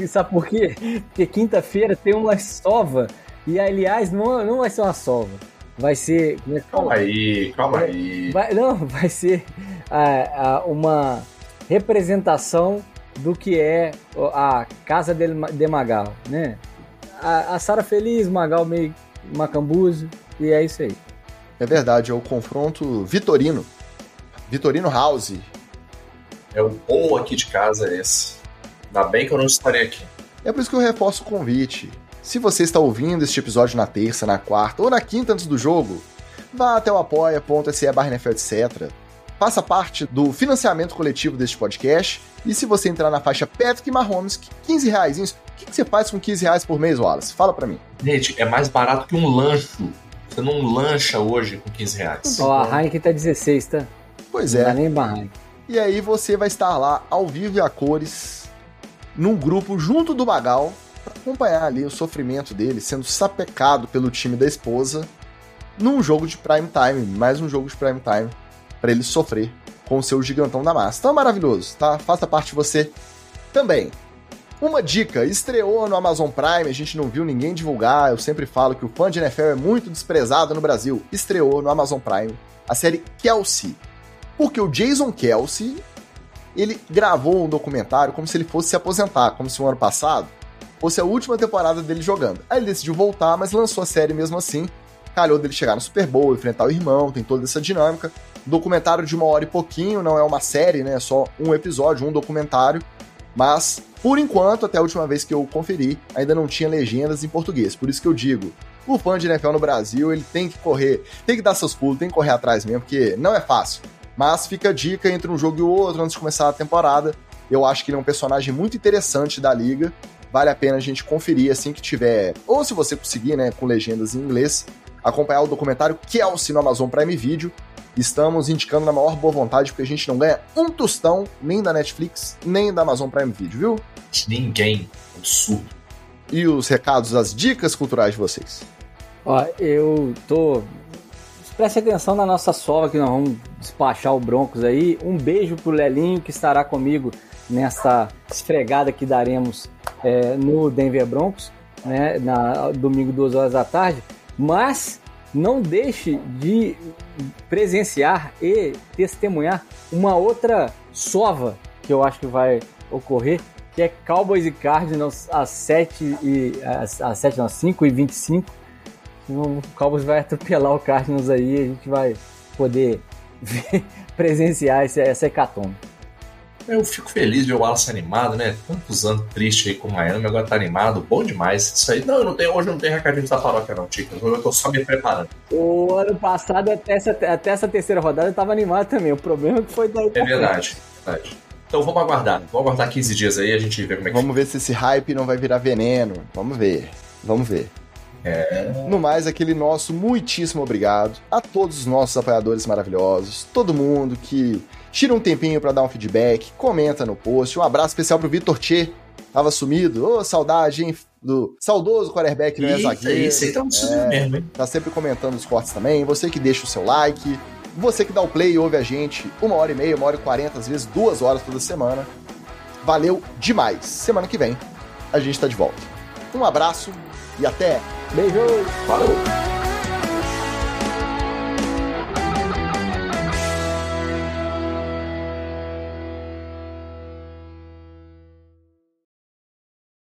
sabe por quê? Porque quinta-feira tem uma sova, e aliás, não, não vai ser uma sova, vai ser. É calma aí, calma aí. Vai, não, vai ser a, a, uma representação do que é a Casa de, de Magal, né? A, a Sara Feliz, Magal meio macambuzo, e é isso aí. É verdade, é o confronto Vitorino. Vitorino House. É o bom aqui de casa esse. Ainda bem que eu não estarei aqui. É por isso que eu reforço o convite. Se você está ouvindo este episódio na terça, na quarta ou na quinta antes do jogo, vá até o apoia.se barra etc. Faça parte do financiamento coletivo deste podcast. E se você entrar na faixa Patrick Mahomes, 15 reais, o que, você faz com 15 reais por mês, Wallace? Fala pra mim. Gente, é mais barato que um lancho. Você não lancha hoje com 15 reais. Ó, a Heineken tá 16, tá? Pois é. Não dá nem barra. E aí você vai estar lá ao vivo e a cores num grupo junto do Magal para acompanhar ali o sofrimento dele sendo sapecado pelo time da esposa num jogo de prime time, mais um jogo de prime time para ele sofrer com o seu gigantão da massa. Então é maravilhoso, tá? Faça parte você também. Uma dica, estreou no Amazon Prime, a gente não viu ninguém divulgar, eu sempre falo que o fã de NFL é muito desprezado no Brasil. Estreou no Amazon Prime a série Kelsey. Porque o Jason Kelsey ele gravou um documentário como se ele fosse se aposentar, como se o ano passado fosse a última temporada dele jogando. Aí ele decidiu voltar, mas lançou a série mesmo assim. Calhou dele chegar no Super Bowl, enfrentar o irmão, tem toda essa dinâmica. Documentário de uma hora e pouquinho, não é uma série, né? É só um episódio, um documentário. Mas, por enquanto, até a última vez que eu conferi, ainda não tinha legendas em português. Por isso que eu digo, o fã de NFL no Brasil, ele tem que correr, tem que dar seus pulos, tem que correr atrás mesmo, porque não é fácil. Mas fica a dica entre um jogo e o outro antes de começar a temporada. Eu acho que ele é um personagem muito interessante da liga. Vale a pena a gente conferir assim que tiver. Ou se você conseguir, né, com legendas em inglês, acompanhar o documentário Kelsey no Amazon Prime Video. Estamos indicando na maior boa vontade, porque a gente não ganha um tostão nem da Netflix, nem da Amazon Prime Video, viu? Ninguém. Absurdo. E os recados, as dicas culturais de vocês? Ó, eu tô. Preste atenção na nossa sova que nós vamos despachar o Broncos aí. Um beijo pro Lelinho que estará comigo nessa esfregada que daremos é, no Denver Broncos, né? Na domingo, duas horas da tarde. Mas não deixe de presenciar e testemunhar uma outra sova que eu acho que vai ocorrer, que é Cowboys e Cardinals às 7 e às, às 7 não, 5 e 25. O Cowboys vai atropelar o Cardinals aí, a gente vai poder ver, presenciar esse, essa hecatombe. Eu fico feliz de ver o Wallace animado, né? Tantos anos triste aí com o Miami, agora tá animado, bom demais. Isso aí. Não, eu não tenho, hoje não tem recadinho da paróquia, não, Tica. Eu tô só me preparando. O ano passado, até essa, até essa terceira rodada, eu tava animado também. O problema é que foi daí. É verdade, verdade. Então vamos aguardar. Vamos aguardar 15 dias aí a gente vê como é que Vamos ver se esse hype não vai virar veneno. Vamos ver. Vamos ver. É... No mais, aquele nosso muitíssimo obrigado a todos os nossos apoiadores maravilhosos, todo mundo que tira um tempinho para dar um feedback, comenta no post. Um abraço especial pro Vitor Tchê, tava sumido. Ô, oh, saudade, hein? Do saudoso quarterback no Isso, zagueiro. isso tá é, mesmo, hein? Tá sempre comentando os cortes também. Você que deixa o seu like, você que dá o play e ouve a gente uma hora e meia, uma hora e quarenta, às vezes duas horas toda semana. Valeu demais. Semana que vem a gente tá de volta. Um abraço e até! Beijo! Falou!